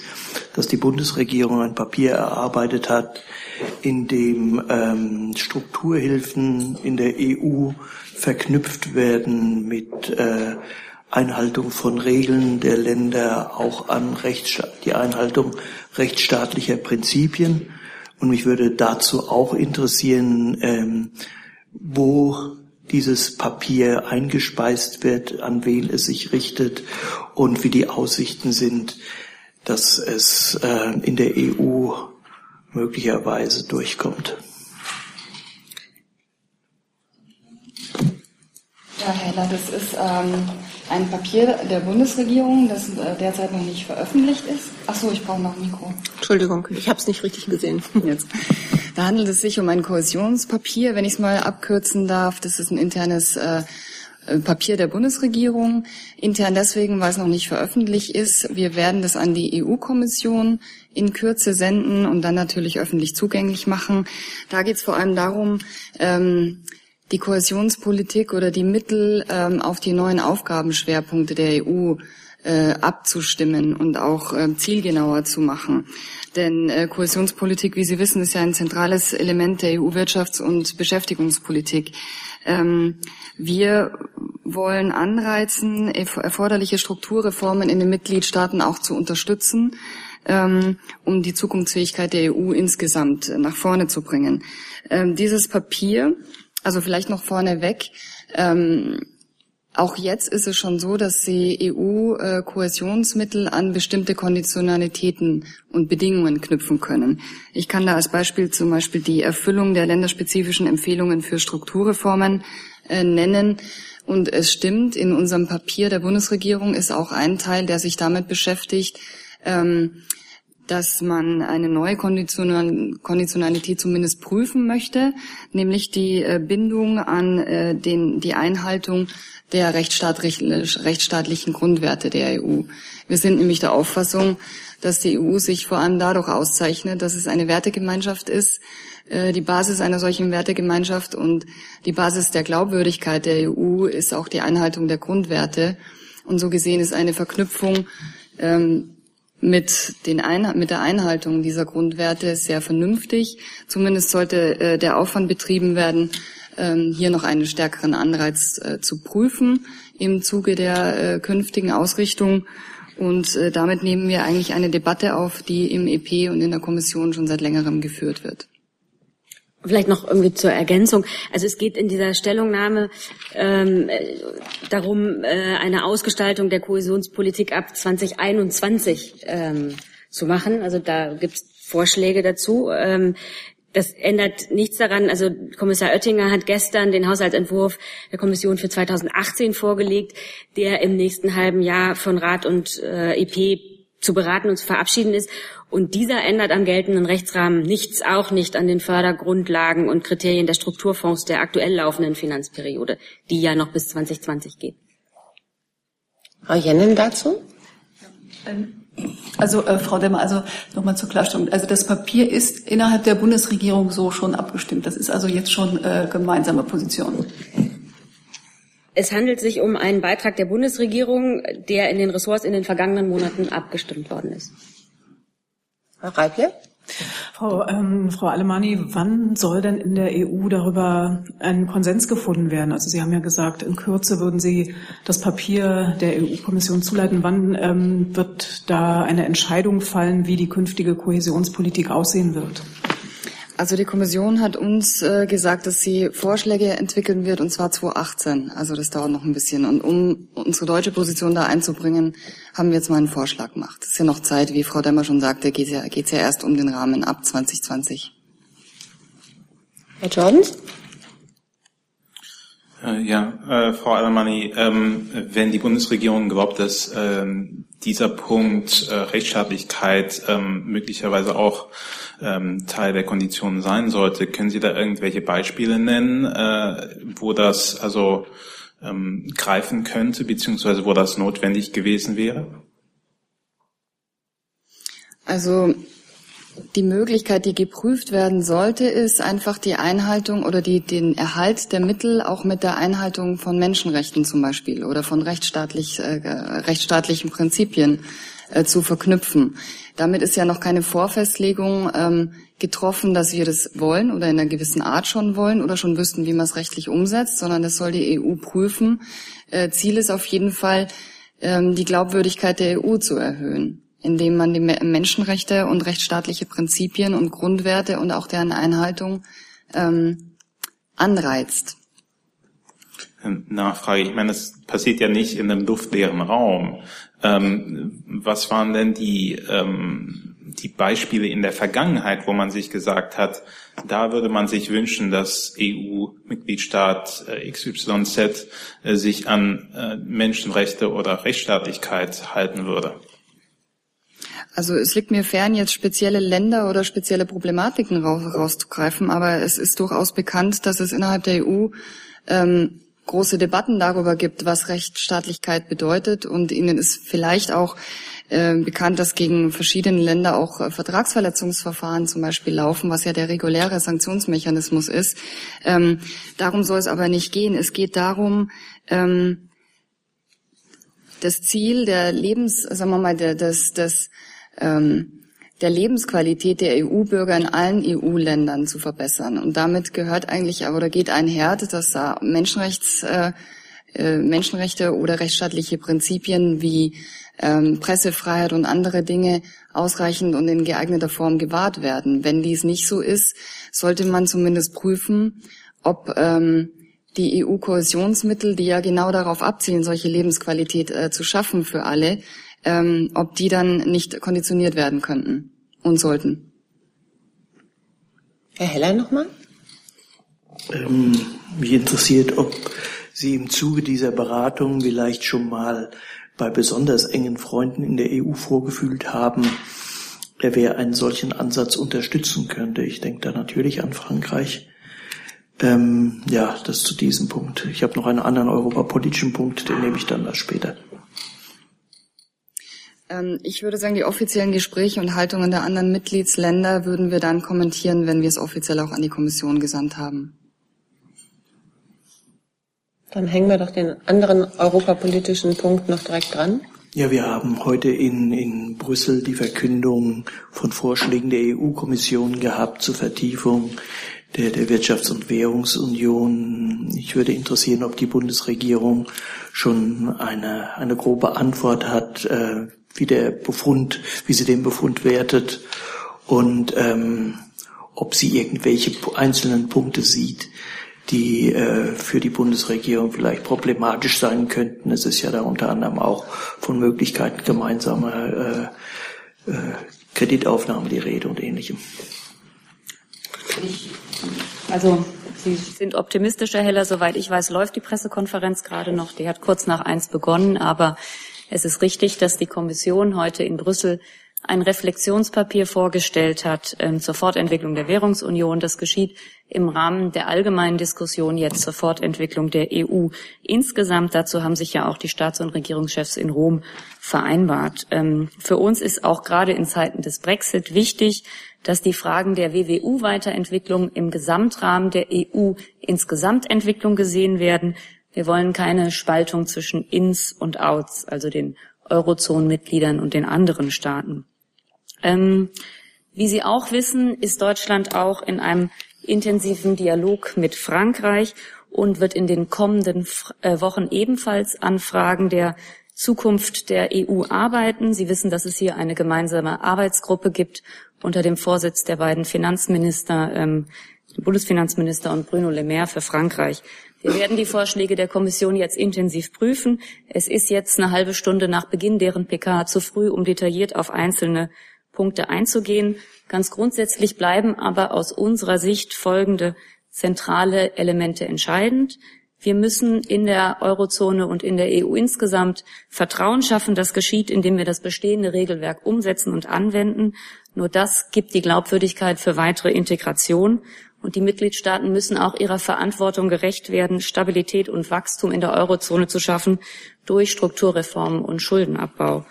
dass die Bundesregierung ein Papier erarbeitet hat, in dem ähm, Strukturhilfen in der EU verknüpft werden mit äh, Einhaltung von Regeln der Länder, auch an Rechtsstaat, die Einhaltung rechtsstaatlicher Prinzipien. Und mich würde dazu auch interessieren, ähm, wo dieses Papier eingespeist wird, an wen es sich richtet und wie die Aussichten sind, dass es äh, in der EU möglicherweise durchkommt. Ja, Heller, das ist ähm, ein Papier der Bundesregierung, das äh, derzeit noch nicht veröffentlicht ist. Ach so, ich brauche noch ein Mikro. Entschuldigung, ich habe es nicht richtig gesehen. Jetzt. Da handelt es sich um ein Kohäsionspapier, wenn ich es mal abkürzen darf. Das ist ein internes äh, Papier der Bundesregierung. Intern deswegen, weil es noch nicht veröffentlicht ist. Wir werden das an die EU-Kommission in Kürze senden und dann natürlich öffentlich zugänglich machen. Da geht es vor allem darum, ähm, die Kohäsionspolitik oder die Mittel ähm, auf die neuen Aufgabenschwerpunkte der EU äh, abzustimmen und auch äh, zielgenauer zu machen. Denn äh, Kohäsionspolitik, wie Sie wissen, ist ja ein zentrales Element der EU-Wirtschafts- und Beschäftigungspolitik. Ähm, wir wollen anreizen, erforderliche Strukturreformen in den Mitgliedstaaten auch zu unterstützen, ähm, um die Zukunftsfähigkeit der EU insgesamt nach vorne zu bringen. Ähm, dieses Papier also vielleicht noch vorneweg. Ähm, auch jetzt ist es schon so, dass die EU-Kohäsionsmittel äh, an bestimmte Konditionalitäten und Bedingungen knüpfen können. Ich kann da als Beispiel zum Beispiel die Erfüllung der länderspezifischen Empfehlungen für Strukturreformen äh, nennen. Und es stimmt, in unserem Papier der Bundesregierung ist auch ein Teil, der sich damit beschäftigt, ähm, dass man eine neue Konditionalität zumindest prüfen möchte, nämlich die äh, Bindung an äh, den, die Einhaltung der rechtsstaatlichen Grundwerte der EU. Wir sind nämlich der Auffassung, dass die EU sich vor allem dadurch auszeichnet, dass es eine Wertegemeinschaft ist, äh, die Basis einer solchen Wertegemeinschaft und die Basis der Glaubwürdigkeit der EU ist auch die Einhaltung der Grundwerte. Und so gesehen ist eine Verknüpfung ähm, mit, den Ein mit der Einhaltung dieser Grundwerte sehr vernünftig. Zumindest sollte äh, der Aufwand betrieben werden, ähm, hier noch einen stärkeren Anreiz äh, zu prüfen im Zuge der äh, künftigen Ausrichtung. Und äh, damit nehmen wir eigentlich eine Debatte auf, die im EP und in der Kommission schon seit längerem geführt wird. Vielleicht noch irgendwie zur Ergänzung. Also es geht in dieser Stellungnahme ähm, darum, äh, eine Ausgestaltung der Kohäsionspolitik ab 2021 ähm, zu machen. Also da gibt es Vorschläge dazu. Ähm, das ändert nichts daran. Also Kommissar Oettinger hat gestern den Haushaltsentwurf der Kommission für 2018 vorgelegt, der im nächsten halben Jahr von Rat und äh, EP zu beraten und zu verabschieden ist. Und dieser ändert am geltenden Rechtsrahmen nichts, auch nicht an den Fördergrundlagen und Kriterien der Strukturfonds der aktuell laufenden Finanzperiode, die ja noch bis 2020 geht. Frau Jennen dazu? Also äh, Frau Demmer, also nochmal zur Klarstellung. Also das Papier ist innerhalb der Bundesregierung so schon abgestimmt. Das ist also jetzt schon äh, gemeinsame Position. Es handelt sich um einen Beitrag der Bundesregierung, der in den Ressorts in den vergangenen Monaten abgestimmt worden ist. Herr Reible? Frau, ähm, Frau Alemani, wann soll denn in der EU darüber ein Konsens gefunden werden? Also Sie haben ja gesagt, in Kürze würden Sie das Papier der EU-Kommission zuleiten. Wann ähm, wird da eine Entscheidung fallen, wie die künftige Kohäsionspolitik aussehen wird? Also die Kommission hat uns äh, gesagt, dass sie Vorschläge entwickeln wird, und zwar 2018. Also das dauert noch ein bisschen. Und um unsere deutsche Position da einzubringen, haben wir jetzt mal einen Vorschlag gemacht. Es ist ja noch Zeit, wie Frau Demmer schon sagte, geht es ja, ja erst um den Rahmen ab 2020. Herr Jordans? Äh, ja, äh, Frau Alemanni, ähm, wenn die Bundesregierung glaubt, dass ähm, dieser Punkt äh, Rechtsstaatlichkeit ähm, möglicherweise auch ähm, Teil der Konditionen sein sollte, können Sie da irgendwelche Beispiele nennen, äh, wo das also ähm, greifen könnte, beziehungsweise wo das notwendig gewesen wäre? Also die Möglichkeit, die geprüft werden sollte, ist einfach die Einhaltung oder die, den Erhalt der Mittel auch mit der Einhaltung von Menschenrechten zum Beispiel oder von rechtsstaatlich, äh, rechtsstaatlichen Prinzipien äh, zu verknüpfen. Damit ist ja noch keine Vorfestlegung ähm, getroffen, dass wir das wollen oder in einer gewissen Art schon wollen oder schon wüssten, wie man es rechtlich umsetzt, sondern das soll die EU prüfen. Äh, Ziel ist auf jeden Fall, ähm, die Glaubwürdigkeit der EU zu erhöhen indem man die Menschenrechte und rechtsstaatliche Prinzipien und Grundwerte und auch deren Einhaltung ähm, anreizt. Nachfrage. Ich meine, das passiert ja nicht in einem luftleeren Raum. Ähm, was waren denn die, ähm, die Beispiele in der Vergangenheit, wo man sich gesagt hat, da würde man sich wünschen, dass EU-Mitgliedstaat äh, XYZ äh, sich an äh, Menschenrechte oder Rechtsstaatlichkeit halten würde? Also es liegt mir fern, jetzt spezielle Länder oder spezielle Problematiken rauszugreifen, aber es ist durchaus bekannt, dass es innerhalb der EU ähm, große Debatten darüber gibt, was Rechtsstaatlichkeit bedeutet. Und Ihnen ist vielleicht auch äh, bekannt, dass gegen verschiedene Länder auch äh, Vertragsverletzungsverfahren zum Beispiel laufen, was ja der reguläre Sanktionsmechanismus ist. Ähm, darum soll es aber nicht gehen. Es geht darum, ähm, das Ziel der Lebens, sagen wir mal, der, des, des ähm, der Lebensqualität der EU-Bürger in allen EU-Ländern zu verbessern. Und damit gehört eigentlich oder geht einher, dass da Menschenrechts, äh, äh, Menschenrechte oder rechtsstaatliche Prinzipien wie ähm, Pressefreiheit und andere Dinge ausreichend und in geeigneter Form gewahrt werden. Wenn dies nicht so ist, sollte man zumindest prüfen, ob ähm, die EU-Kohäsionsmittel, die ja genau darauf abzielen, solche Lebensqualität äh, zu schaffen für alle, ähm, ob die dann nicht konditioniert werden könnten und sollten. Herr Heller nochmal? Ähm, mich interessiert, ob Sie im Zuge dieser Beratung vielleicht schon mal bei besonders engen Freunden in der EU vorgefühlt haben, wer einen solchen Ansatz unterstützen könnte. Ich denke da natürlich an Frankreich. Ähm, ja, das zu diesem Punkt. Ich habe noch einen anderen europapolitischen Punkt, den nehme ich dann mal später. Ähm, ich würde sagen, die offiziellen Gespräche und Haltungen der anderen Mitgliedsländer würden wir dann kommentieren, wenn wir es offiziell auch an die Kommission gesandt haben. Dann hängen wir doch den anderen europapolitischen Punkt noch direkt dran. Ja, wir haben heute in, in Brüssel die Verkündung von Vorschlägen der EU-Kommission gehabt zur Vertiefung der, der Wirtschafts- und Währungsunion. Ich würde interessieren, ob die Bundesregierung schon eine, eine grobe Antwort hat, äh, wie der Befund, wie sie den Befund wertet und ähm, ob sie irgendwelche einzelnen Punkte sieht, die äh, für die Bundesregierung vielleicht problematisch sein könnten. Es ist ja da unter anderem auch von Möglichkeiten gemeinsamer äh, äh, Kreditaufnahme die Rede und ähnlichem. Also Sie sind optimistisch, Herr Heller. Soweit ich weiß, läuft die Pressekonferenz gerade noch. Die hat kurz nach eins begonnen, aber es ist richtig, dass die Kommission heute in Brüssel ein Reflexionspapier vorgestellt hat ähm, zur Fortentwicklung der Währungsunion. Das geschieht im Rahmen der allgemeinen Diskussion jetzt zur Fortentwicklung der EU insgesamt. Dazu haben sich ja auch die Staats- und Regierungschefs in Rom vereinbart. Ähm, für uns ist auch gerade in Zeiten des Brexit wichtig, dass die Fragen der WWU-Weiterentwicklung im Gesamtrahmen der EU insgesamtentwicklung gesehen werden. Wir wollen keine Spaltung zwischen Ins und Outs, also den Eurozonenmitgliedern und den anderen Staaten. Ähm, wie Sie auch wissen, ist Deutschland auch in einem intensiven Dialog mit Frankreich und wird in den kommenden äh, Wochen ebenfalls Anfragen der Zukunft der EU arbeiten. Sie wissen, dass es hier eine gemeinsame Arbeitsgruppe gibt unter dem Vorsitz der beiden Finanzminister, ähm, Bundesfinanzminister und Bruno Le Maire für Frankreich. Wir werden die Vorschläge der Kommission jetzt intensiv prüfen. Es ist jetzt eine halbe Stunde nach Beginn deren PK zu früh, um detailliert auf einzelne Punkte einzugehen. Ganz grundsätzlich bleiben aber aus unserer Sicht folgende zentrale Elemente entscheidend. Wir müssen in der Eurozone und in der EU insgesamt Vertrauen schaffen. Das geschieht, indem wir das bestehende Regelwerk umsetzen und anwenden. Nur das gibt die Glaubwürdigkeit für weitere Integration. Und die Mitgliedstaaten müssen auch ihrer Verantwortung gerecht werden, Stabilität und Wachstum in der Eurozone zu schaffen durch Strukturreformen und Schuldenabbau.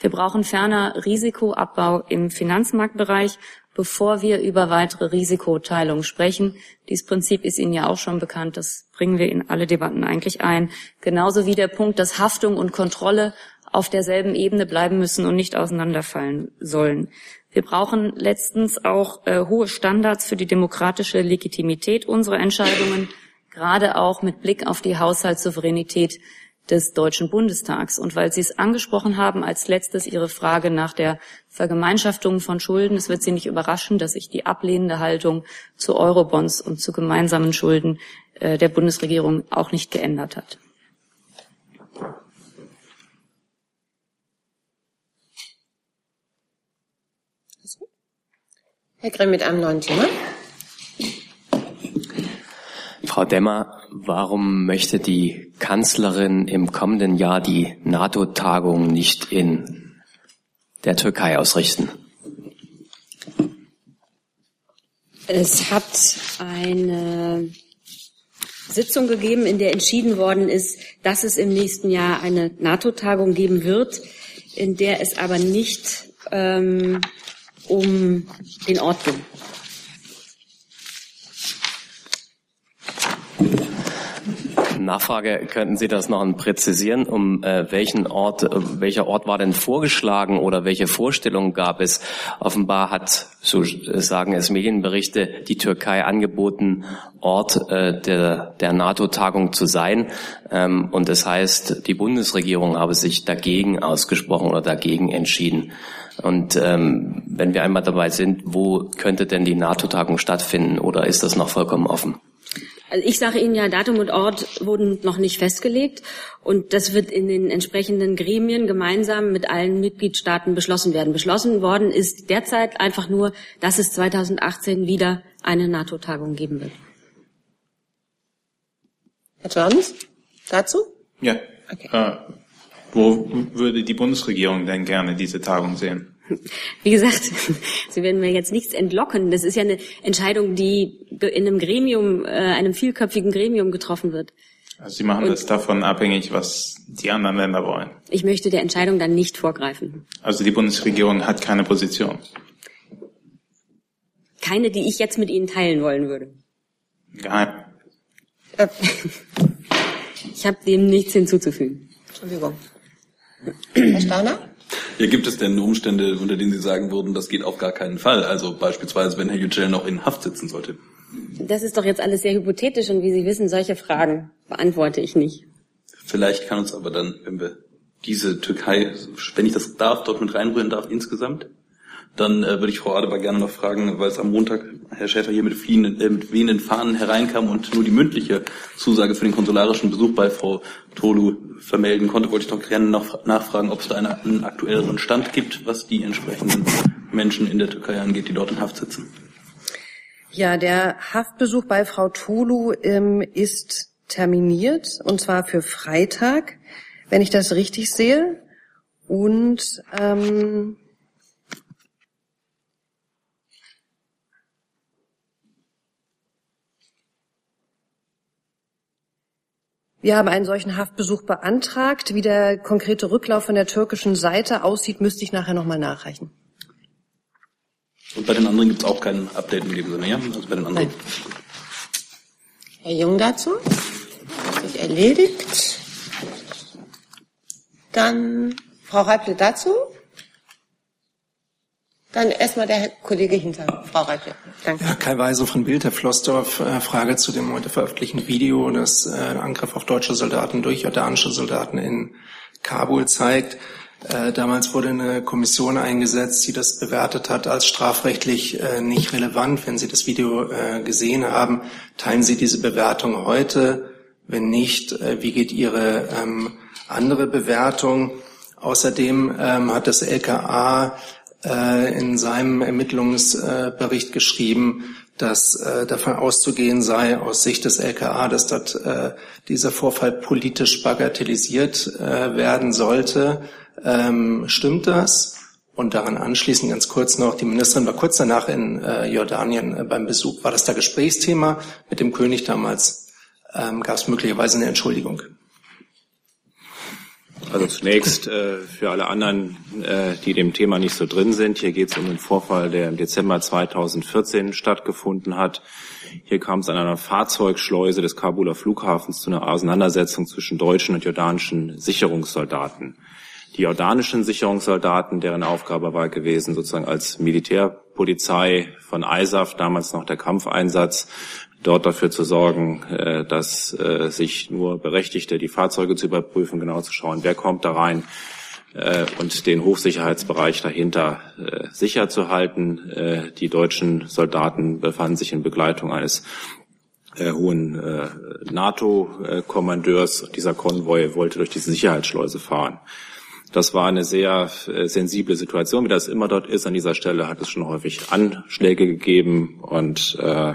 Wir brauchen ferner Risikoabbau im Finanzmarktbereich, bevor wir über weitere Risikoteilung sprechen. Dieses Prinzip ist Ihnen ja auch schon bekannt. Das bringen wir in alle Debatten eigentlich ein. Genauso wie der Punkt, dass Haftung und Kontrolle auf derselben Ebene bleiben müssen und nicht auseinanderfallen sollen. Wir brauchen letztens auch äh, hohe Standards für die demokratische Legitimität unserer Entscheidungen, gerade auch mit Blick auf die Haushaltssouveränität des Deutschen Bundestags. Und weil Sie es angesprochen haben, als letztes Ihre Frage nach der Vergemeinschaftung von Schulden. Es wird Sie nicht überraschen, dass sich die ablehnende Haltung zu Eurobonds und zu gemeinsamen Schulden äh, der Bundesregierung auch nicht geändert hat. Herr Grimm mit einem neuen Thema. Frau Demmer, warum möchte die Kanzlerin im kommenden Jahr die NATO-Tagung nicht in der Türkei ausrichten? Es hat eine Sitzung gegeben, in der entschieden worden ist, dass es im nächsten Jahr eine NATO-Tagung geben wird, in der es aber nicht ähm, um den Ort ging. Nachfrage, könnten Sie das noch präzisieren? Um äh, welchen Ort, äh, welcher Ort war denn vorgeschlagen oder welche Vorstellungen gab es? Offenbar hat, so sagen es Medienberichte, die Türkei angeboten, Ort äh, der, der NATO-Tagung zu sein. Ähm, und das heißt, die Bundesregierung habe sich dagegen ausgesprochen oder dagegen entschieden. Und ähm, wenn wir einmal dabei sind, wo könnte denn die NATO-Tagung stattfinden oder ist das noch vollkommen offen? Also ich sage Ihnen ja, Datum und Ort wurden noch nicht festgelegt und das wird in den entsprechenden Gremien gemeinsam mit allen Mitgliedstaaten beschlossen werden. Beschlossen worden ist derzeit einfach nur, dass es 2018 wieder eine NATO-Tagung geben wird. Herr Jones, dazu? Ja. Okay. Äh, wo würde die Bundesregierung denn gerne diese Tagung sehen? Wie gesagt, Sie werden mir jetzt nichts entlocken. Das ist ja eine Entscheidung, die in einem Gremium, äh, einem vielköpfigen Gremium getroffen wird. Also Sie machen Und das davon abhängig, was die anderen Länder wollen. Ich möchte der Entscheidung dann nicht vorgreifen. Also die Bundesregierung hat keine Position. Keine, die ich jetzt mit Ihnen teilen wollen würde. Geheim. Ich habe dem nichts hinzuzufügen. Entschuldigung. Herr Steiner? Ja, gibt es denn Umstände, unter denen Sie sagen würden, das geht auf gar keinen Fall? Also beispielsweise, wenn Herr Yücel noch in Haft sitzen sollte. Das ist doch jetzt alles sehr hypothetisch und wie Sie wissen, solche Fragen beantworte ich nicht. Vielleicht kann uns aber dann, wenn wir diese Türkei, wenn ich das darf, dort mit reinrühren darf insgesamt, dann äh, würde ich Frau Adebar gerne noch fragen, weil es am Montag Herr Schäfer hier mit, fliehenden, äh, mit wehenden Fahnen hereinkam und nur die mündliche Zusage für den konsularischen Besuch bei Frau Tolu vermelden konnte, wollte ich noch gerne noch nachfragen, ob es da eine, einen aktuelleren Stand gibt, was die entsprechenden Menschen in der Türkei angeht, die dort in Haft sitzen. Ja, der Haftbesuch bei Frau Tolu ähm, ist terminiert und zwar für Freitag, wenn ich das richtig sehe. Und ähm, Wir haben einen solchen Haftbesuch beantragt. Wie der konkrete Rücklauf von der türkischen Seite aussieht, müsste ich nachher nochmal nachreichen. Und bei den anderen gibt es auch kein Update in dem Sinne, ja? Also bei den anderen. Nein. Herr Jung dazu? Das ist erledigt. Dann Frau Reible dazu? Dann erstmal der Kollege hinter Frau Reitke. Danke. Ja, Kai Weise von Bild, Herr Flossdorf. Äh, Frage zu dem heute veröffentlichten Video, das äh, Angriff auf deutsche Soldaten durch jordanische Soldaten in Kabul zeigt. Äh, damals wurde eine Kommission eingesetzt, die das bewertet hat als strafrechtlich äh, nicht relevant. Wenn Sie das Video äh, gesehen haben, teilen Sie diese Bewertung heute? Wenn nicht, wie geht Ihre ähm, andere Bewertung? Außerdem ähm, hat das LKA in seinem Ermittlungsbericht geschrieben, dass äh, davon auszugehen sei aus Sicht des LKA, dass dort äh, dieser Vorfall politisch bagatellisiert äh, werden sollte. Ähm, stimmt das? Und daran anschließend ganz kurz noch, die Ministerin war kurz danach in äh, Jordanien äh, beim Besuch. War das da Gesprächsthema mit dem König damals? Ähm, Gab es möglicherweise eine Entschuldigung? Also zunächst äh, für alle anderen, äh, die dem Thema nicht so drin sind. Hier geht es um den Vorfall, der im Dezember 2014 stattgefunden hat. Hier kam es an einer Fahrzeugschleuse des Kabuler Flughafens zu einer Auseinandersetzung zwischen deutschen und jordanischen Sicherungssoldaten. Die jordanischen Sicherungssoldaten, deren Aufgabe war gewesen, sozusagen als Militärpolizei von ISAF, damals noch der Kampfeinsatz, dort dafür zu sorgen, äh, dass äh, sich nur Berechtigte die Fahrzeuge zu überprüfen, genau zu schauen, wer kommt da rein äh, und den Hochsicherheitsbereich dahinter sicher zu halten. Die deutschen Soldaten befanden sich in Begleitung eines hohen NATO-Kommandeurs. Dieser Konvoi wollte durch diese Sicherheitsschleuse fahren. Das war eine sehr sensible Situation, wie das immer dort ist. An dieser Stelle hat es schon häufig Anschläge gegeben und äh, äh,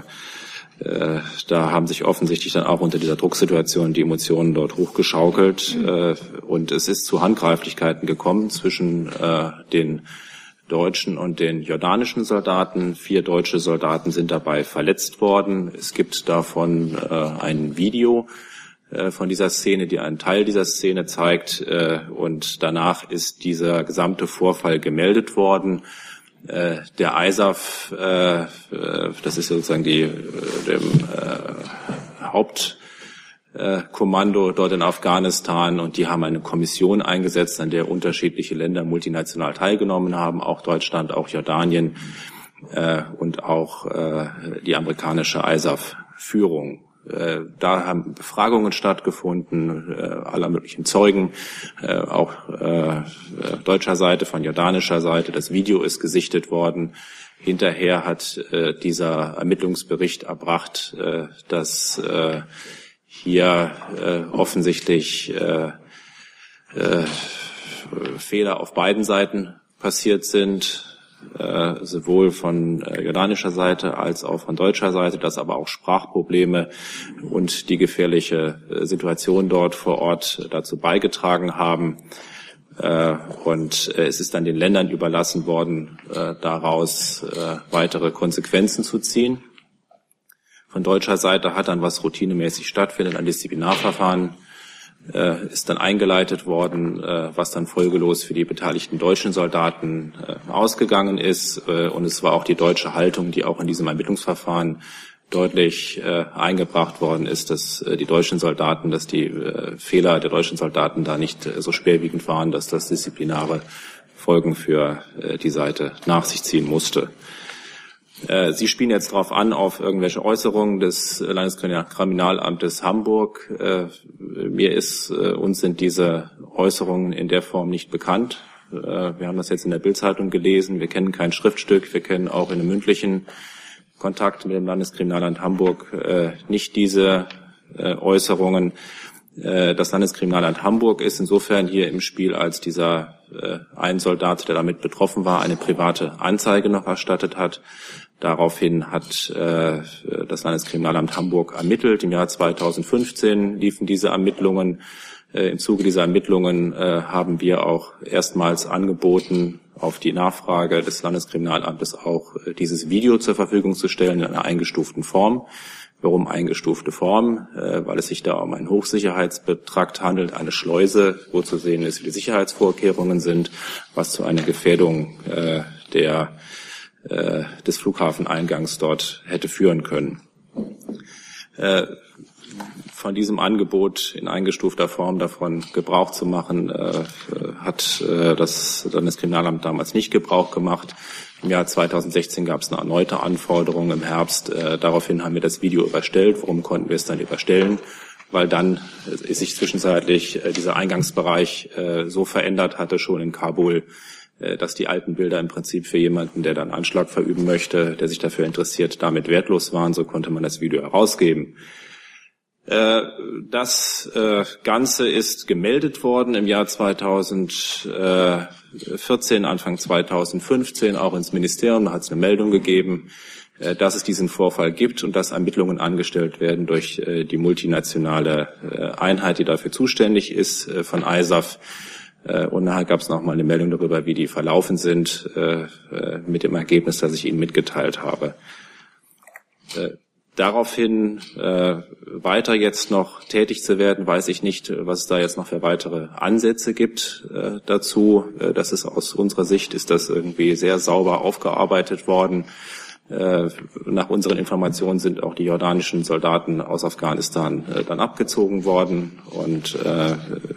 da haben sich offensichtlich dann auch unter dieser Drucksituation die Emotionen dort hochgeschaukelt äh, und es ist zu Handgreiflichkeiten gekommen zwischen äh, den deutschen und den jordanischen Soldaten. Vier deutsche Soldaten sind dabei verletzt worden. Es gibt davon äh, ein Video äh, von dieser Szene, die einen Teil dieser Szene zeigt. Äh, und danach ist dieser gesamte Vorfall gemeldet worden. Äh, der ISAF, äh, äh, das ist sozusagen die, dem Hauptkommando dort in Afghanistan und die haben eine Kommission eingesetzt, an der unterschiedliche Länder multinational teilgenommen haben, auch Deutschland, auch Jordanien und auch die amerikanische ISAF-Führung. Äh, da haben Befragungen stattgefunden, äh, aller möglichen Zeugen, äh, auch deutscher Seite, von jordanischer Seite. Das Video ist gesichtet worden. Hinterher hat dieser Ermittlungsbericht erbracht, dass hier offensichtlich Fehler auf beiden Seiten passiert sind äh, sowohl von äh, jordanischer Seite als auch von deutscher Seite, dass aber auch Sprachprobleme und die gefährliche äh, Situation dort vor Ort dazu beigetragen haben. Äh, und es ist dann den Ländern überlassen worden, daraus weitere Konsequenzen zu ziehen. Von deutscher Seite hat dann, was routinemäßig stattfindet, ein Disziplinarverfahren äh, ist dann eingeleitet worden, äh, was dann folgelos für die beteiligten deutschen Soldaten äh, ausgegangen ist. Äh, und es war auch die deutsche Haltung, die auch in diesem Ermittlungsverfahren deutlich äh, eingebracht worden ist, dass äh, die deutschen Soldaten, dass die Fehler der deutschen Soldaten da nicht so schwerwiegend waren, dass das disziplinare Folgen für die Seite nach sich ziehen musste. Äh, Sie spielen jetzt darauf an, auf irgendwelche Äußerungen des Landeskriminalamtes Hamburg. Äh, mir ist, äh, uns sind diese Äußerungen in der Form nicht bekannt. Wir haben das jetzt in der Bildzeitung gelesen. Wir kennen kein Schriftstück. Wir kennen auch in einem mündlichen Kontakt mit dem Landeskriminalamt Hamburg nicht diese Äußerungen. Das Landeskriminalamt Hamburg ist insofern hier im Spiel, als dieser ein Soldat, der damit betroffen war, eine private Anzeige noch erstattet hat. Daraufhin hat äh, das Landeskriminalamt Hamburg ermittelt. Im Jahr 2015 liefen diese Ermittlungen. Äh, Im Zuge dieser Ermittlungen äh, haben wir auch erstmals angeboten, auf die Nachfrage des Landeskriminalamtes auch äh, dieses Video zur Verfügung zu stellen in einer eingestuften Form. Warum eingestufte Form? Äh, weil es sich da um einen Hochsicherheitsbetrakt handelt, eine Schleuse, wo zu sehen ist, wie die Sicherheitsvorkehrungen sind, was zu einer Gefährdung äh, der äh, des Flughafeneingangs dort hätte führen können. Äh, von diesem Angebot in eingestufter Form davon Gebrauch zu machen, äh, hat das Landeskriminalamt damals nicht Gebrauch gemacht. Im Jahr 2016 gab es eine erneute Anforderung im Herbst. Daraufhin haben wir das Video überstellt. Warum konnten wir es dann überstellen? Weil dann äh, sich zwischenzeitlich dieser Eingangsbereich so verändert hatte, schon in Kabul, dass die alten Bilder im Prinzip für jemanden, der dann Anschlag verüben möchte, der sich dafür interessiert, damit wertlos waren. So konnte man das Video herausgeben. Äh, das äh, Ganze ist gemeldet worden im Jahr 2014, Anfang 2015, auch ins Ministerium. Da hat es eine Meldung gegeben, äh, dass es diesen Vorfall gibt und dass Ermittlungen angestellt werden durch die multinationale Einheit, die dafür zuständig ist, von ISAF. Und nachher gab es noch mal eine Meldung darüber, wie die verlaufen sind, mit dem Ergebnis, das ich Ihnen mitgeteilt habe daraufhin äh, weiter jetzt noch tätig zu werden, weiß ich nicht, was es da jetzt noch für weitere Ansätze gibt äh, dazu. Äh, das ist aus unserer Sicht ist das irgendwie sehr sauber aufgearbeitet worden. Äh, nach unseren Informationen sind auch die jordanischen Soldaten aus Afghanistan äh, dann abgezogen worden. Und äh,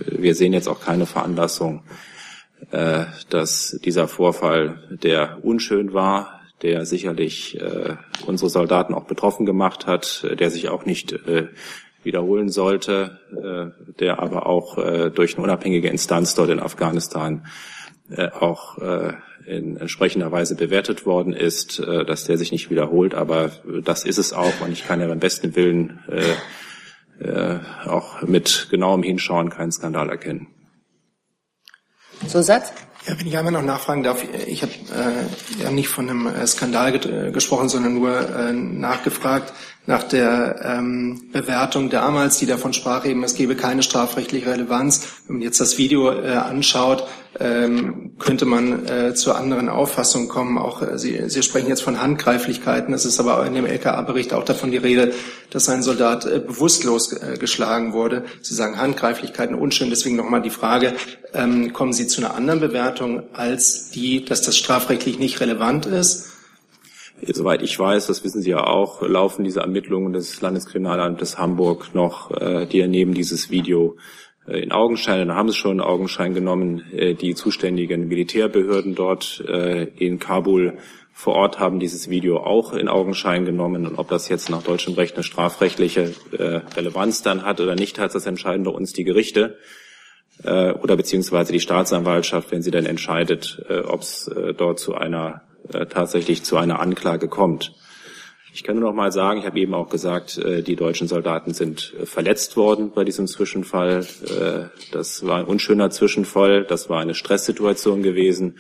wir sehen jetzt auch keine Veranlassung, dass dieser Vorfall, der unschön war, der sicherlich unsere Soldaten auch betroffen gemacht hat, der sich auch nicht wiederholen sollte, der aber auch durch eine unabhängige Instanz dort in Afghanistan auch in entsprechender Weise bewertet worden ist, äh, dass der sich nicht wiederholt. Aber das ist es auch und ich kann ja beim besten Willen äh, äh, auch mit genauem Hinschauen keinen Skandal erkennen. Zusatz? Ja, wenn ich einmal noch nachfragen darf, ich habe äh, ja nicht von einem äh, Skandal äh, gesprochen, sondern nur äh, nachgefragt nach der ähm, Bewertung damals, die davon sprach, eben es gebe keine strafrechtliche Relevanz. Wenn man jetzt das Video äh, anschaut, ähm, könnte man äh, zu anderen Auffassungen kommen. Auch äh, Sie, Sie sprechen jetzt von Handgreiflichkeiten. Es ist aber in dem LKA-Bericht auch davon die Rede, dass ein Soldat äh, bewusstlos äh, geschlagen wurde. Sie sagen Handgreiflichkeiten unschön. Deswegen nochmal die Frage, ähm, kommen Sie zu einer anderen Bewertung als die, dass das strafrechtlich nicht relevant ist? Soweit ich weiß, das wissen Sie ja auch, laufen diese Ermittlungen des Landeskriminalamtes Hamburg noch, äh, die neben dieses Video äh, in Augenschein, dann haben sie schon in Augenschein genommen, äh, die zuständigen Militärbehörden dort äh, in Kabul vor Ort haben dieses Video auch in Augenschein genommen. Und ob das jetzt nach deutschem Recht eine strafrechtliche Relevanz dann hat oder nicht hat, das entscheiden bei uns die Gerichte oder beziehungsweise die Staatsanwaltschaft, wenn sie dann entscheidet, ob es dort zu einer äh, tatsächlich zu einer Anklage kommt. Ich kann nur noch mal sagen, ich habe eben auch gesagt, äh, die deutschen Soldaten sind äh, verletzt worden bei diesem Zwischenfall. Das war ein unschöner Zwischenfall, das war eine Stresssituation gewesen.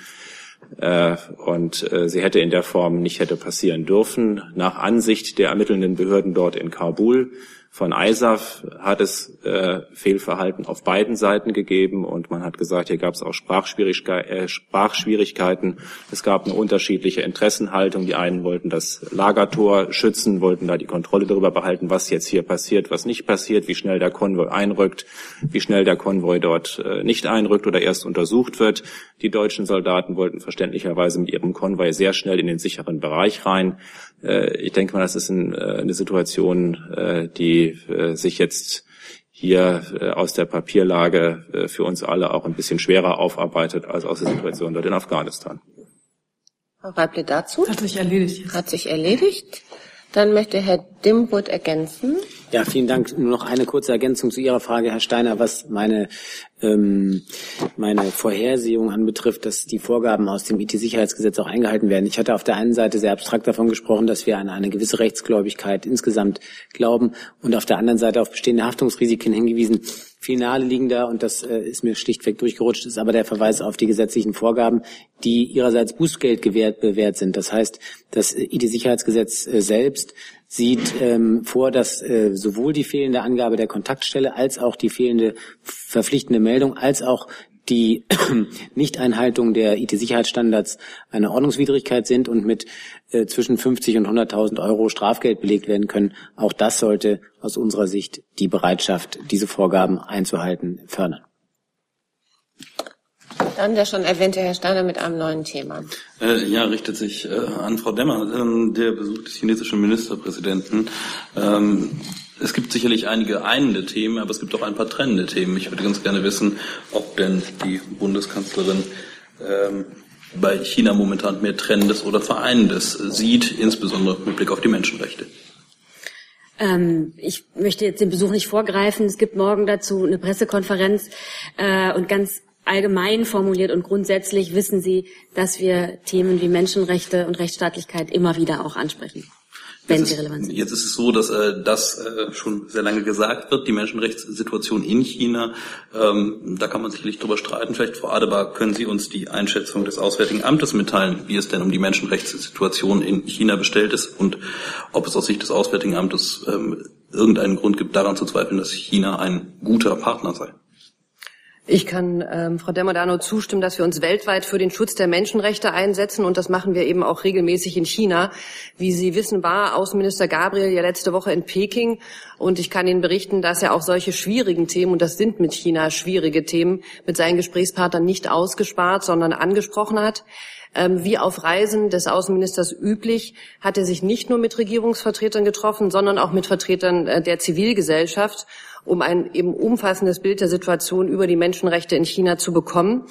Und sie hätte in der Form nicht hätte passieren dürfen. Nach Ansicht der ermittelnden Behörden dort in Kabul von ISAF hat es äh, Fehlverhalten auf beiden Seiten gegeben und man hat gesagt, hier gab es auch Sprachschwierigkeiten, äh, Sprachschwierigkeiten. Es gab eine unterschiedliche Interessenhaltung. Die einen wollten das Lagertor schützen, wollten da die Kontrolle darüber behalten, was jetzt hier passiert, was nicht passiert, wie schnell der Konvoi einrückt, wie schnell der Konvoi dort äh, nicht einrückt oder erst untersucht wird. Die deutschen Soldaten wollten verständlicherweise mit ihrem Konvoi sehr schnell in den sicheren Bereich rein. Äh, ich denke mal, das ist ein, äh, eine Situation, äh, die sich jetzt hier aus der Papierlage für uns alle auch ein bisschen schwerer aufarbeitet als aus der Situation dort in Afghanistan. Frau Reible dazu? Hat sich erledigt. Hat sich erledigt. Dann möchte Herr Dimroth ergänzen. Ja, vielen Dank. Nur noch eine kurze Ergänzung zu Ihrer Frage, Herr Steiner, was meine ähm, meine Vorhersehung anbetrifft, dass die Vorgaben aus dem IT-Sicherheitsgesetz auch eingehalten werden. Ich hatte auf der einen Seite sehr abstrakt davon gesprochen, dass wir an eine gewisse Rechtsgläubigkeit insgesamt glauben und auf der anderen Seite auf bestehende Haftungsrisiken hingewiesen. Finale liegen da, und das äh, ist mir schlichtweg durchgerutscht, ist aber der Verweis auf die gesetzlichen Vorgaben, die ihrerseits Bußgeld gewährt, bewährt sind. Das heißt, das IT-Sicherheitsgesetz äh, selbst sieht ähm, vor, dass äh, sowohl die fehlende Angabe der Kontaktstelle als auch die fehlende verpflichtende Meldung als auch die Nichteinhaltung der IT-Sicherheitsstandards eine Ordnungswidrigkeit sind und mit äh, zwischen 50 und 100.000 Euro Strafgeld belegt werden können. Auch das sollte aus unserer Sicht die Bereitschaft, diese Vorgaben einzuhalten, fördern. Dann der schon erwähnte Herr Steiner mit einem neuen Thema. Äh, ja, richtet sich äh, an Frau Demmer, ähm, der Besuch des chinesischen Ministerpräsidenten. Ähm, es gibt sicherlich einige einende Themen, aber es gibt auch ein paar trennende Themen. Ich würde ganz gerne wissen, ob denn die Bundeskanzlerin ähm, bei China momentan mehr Trennendes oder Vereinendes sieht, insbesondere mit Blick auf die Menschenrechte? Ähm, ich möchte jetzt den Besuch nicht vorgreifen. Es gibt morgen dazu eine Pressekonferenz äh, und ganz allgemein formuliert und grundsätzlich wissen Sie, dass wir Themen wie Menschenrechte und Rechtsstaatlichkeit immer wieder auch ansprechen wenn sie relevant sind. Jetzt ist es so, dass äh, das äh, schon sehr lange gesagt wird, die Menschenrechtssituation in China. Ähm, da kann man sicherlich drüber streiten. Vielleicht, Frau Adebar, können Sie uns die Einschätzung des Auswärtigen Amtes mitteilen, wie es denn um die Menschenrechtssituation in China bestellt ist und ob es aus Sicht des Auswärtigen Amtes ähm, irgendeinen Grund gibt, daran zu zweifeln, dass China ein guter Partner sei. Ich kann ähm, Frau Demodano zustimmen, dass wir uns weltweit für den Schutz der Menschenrechte einsetzen und das machen wir eben auch regelmäßig in China. Wie Sie wissen, war Außenminister Gabriel ja letzte Woche in Peking und ich kann Ihnen berichten, dass er auch solche schwierigen Themen, und das sind mit China schwierige Themen, mit seinen Gesprächspartnern nicht ausgespart, sondern angesprochen hat. Ähm, wie auf Reisen des Außenministers üblich, hat er sich nicht nur mit Regierungsvertretern getroffen, sondern auch mit Vertretern äh, der Zivilgesellschaft um ein eben umfassendes Bild der Situation über die Menschenrechte in China zu bekommen.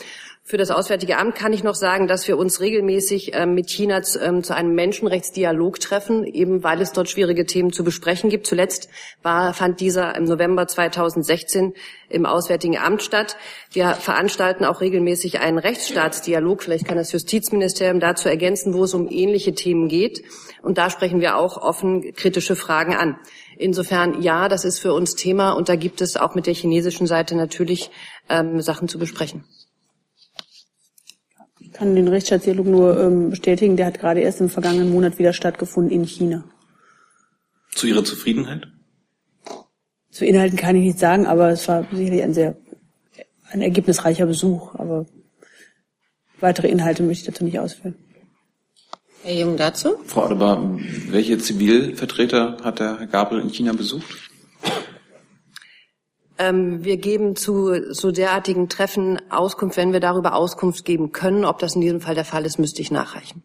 Für das Auswärtige Amt kann ich noch sagen, dass wir uns regelmäßig äh, mit China zu, ähm, zu, einem Menschenrechtsdialog treffen, eben weil es dort schwierige Themen zu besprechen gibt. Zuletzt war, fand dieser im November 2016 im Auswärtigen Amt statt. Wir veranstalten auch regelmäßig einen Rechtsstaatsdialog. Vielleicht kann das Justizministerium dazu ergänzen, wo es um ähnliche Themen geht. Und da sprechen wir auch offen kritische Fragen an. Insofern ja, das ist für uns Thema und da gibt es auch mit der chinesischen Seite natürlich ähm, Sachen zu besprechen. Ich kann den Rechtsstaatsdialog nur ähm, bestätigen, der hat gerade erst im vergangenen Monat wieder stattgefunden in China. Zu Ihrer Zufriedenheit? Zu Inhalten kann ich nicht sagen, aber es war sicherlich ein sehr ein ergebnisreicher Besuch. Aber weitere Inhalte möchte ich dazu nicht ausführen. Herr Jung dazu? Frau Adebar, welche Zivilvertreter hat der Herr Gabel in China besucht? Ähm, wir geben zu so derartigen Treffen Auskunft, wenn wir darüber Auskunft geben können. Ob das in diesem Fall der Fall ist, müsste ich nachreichen.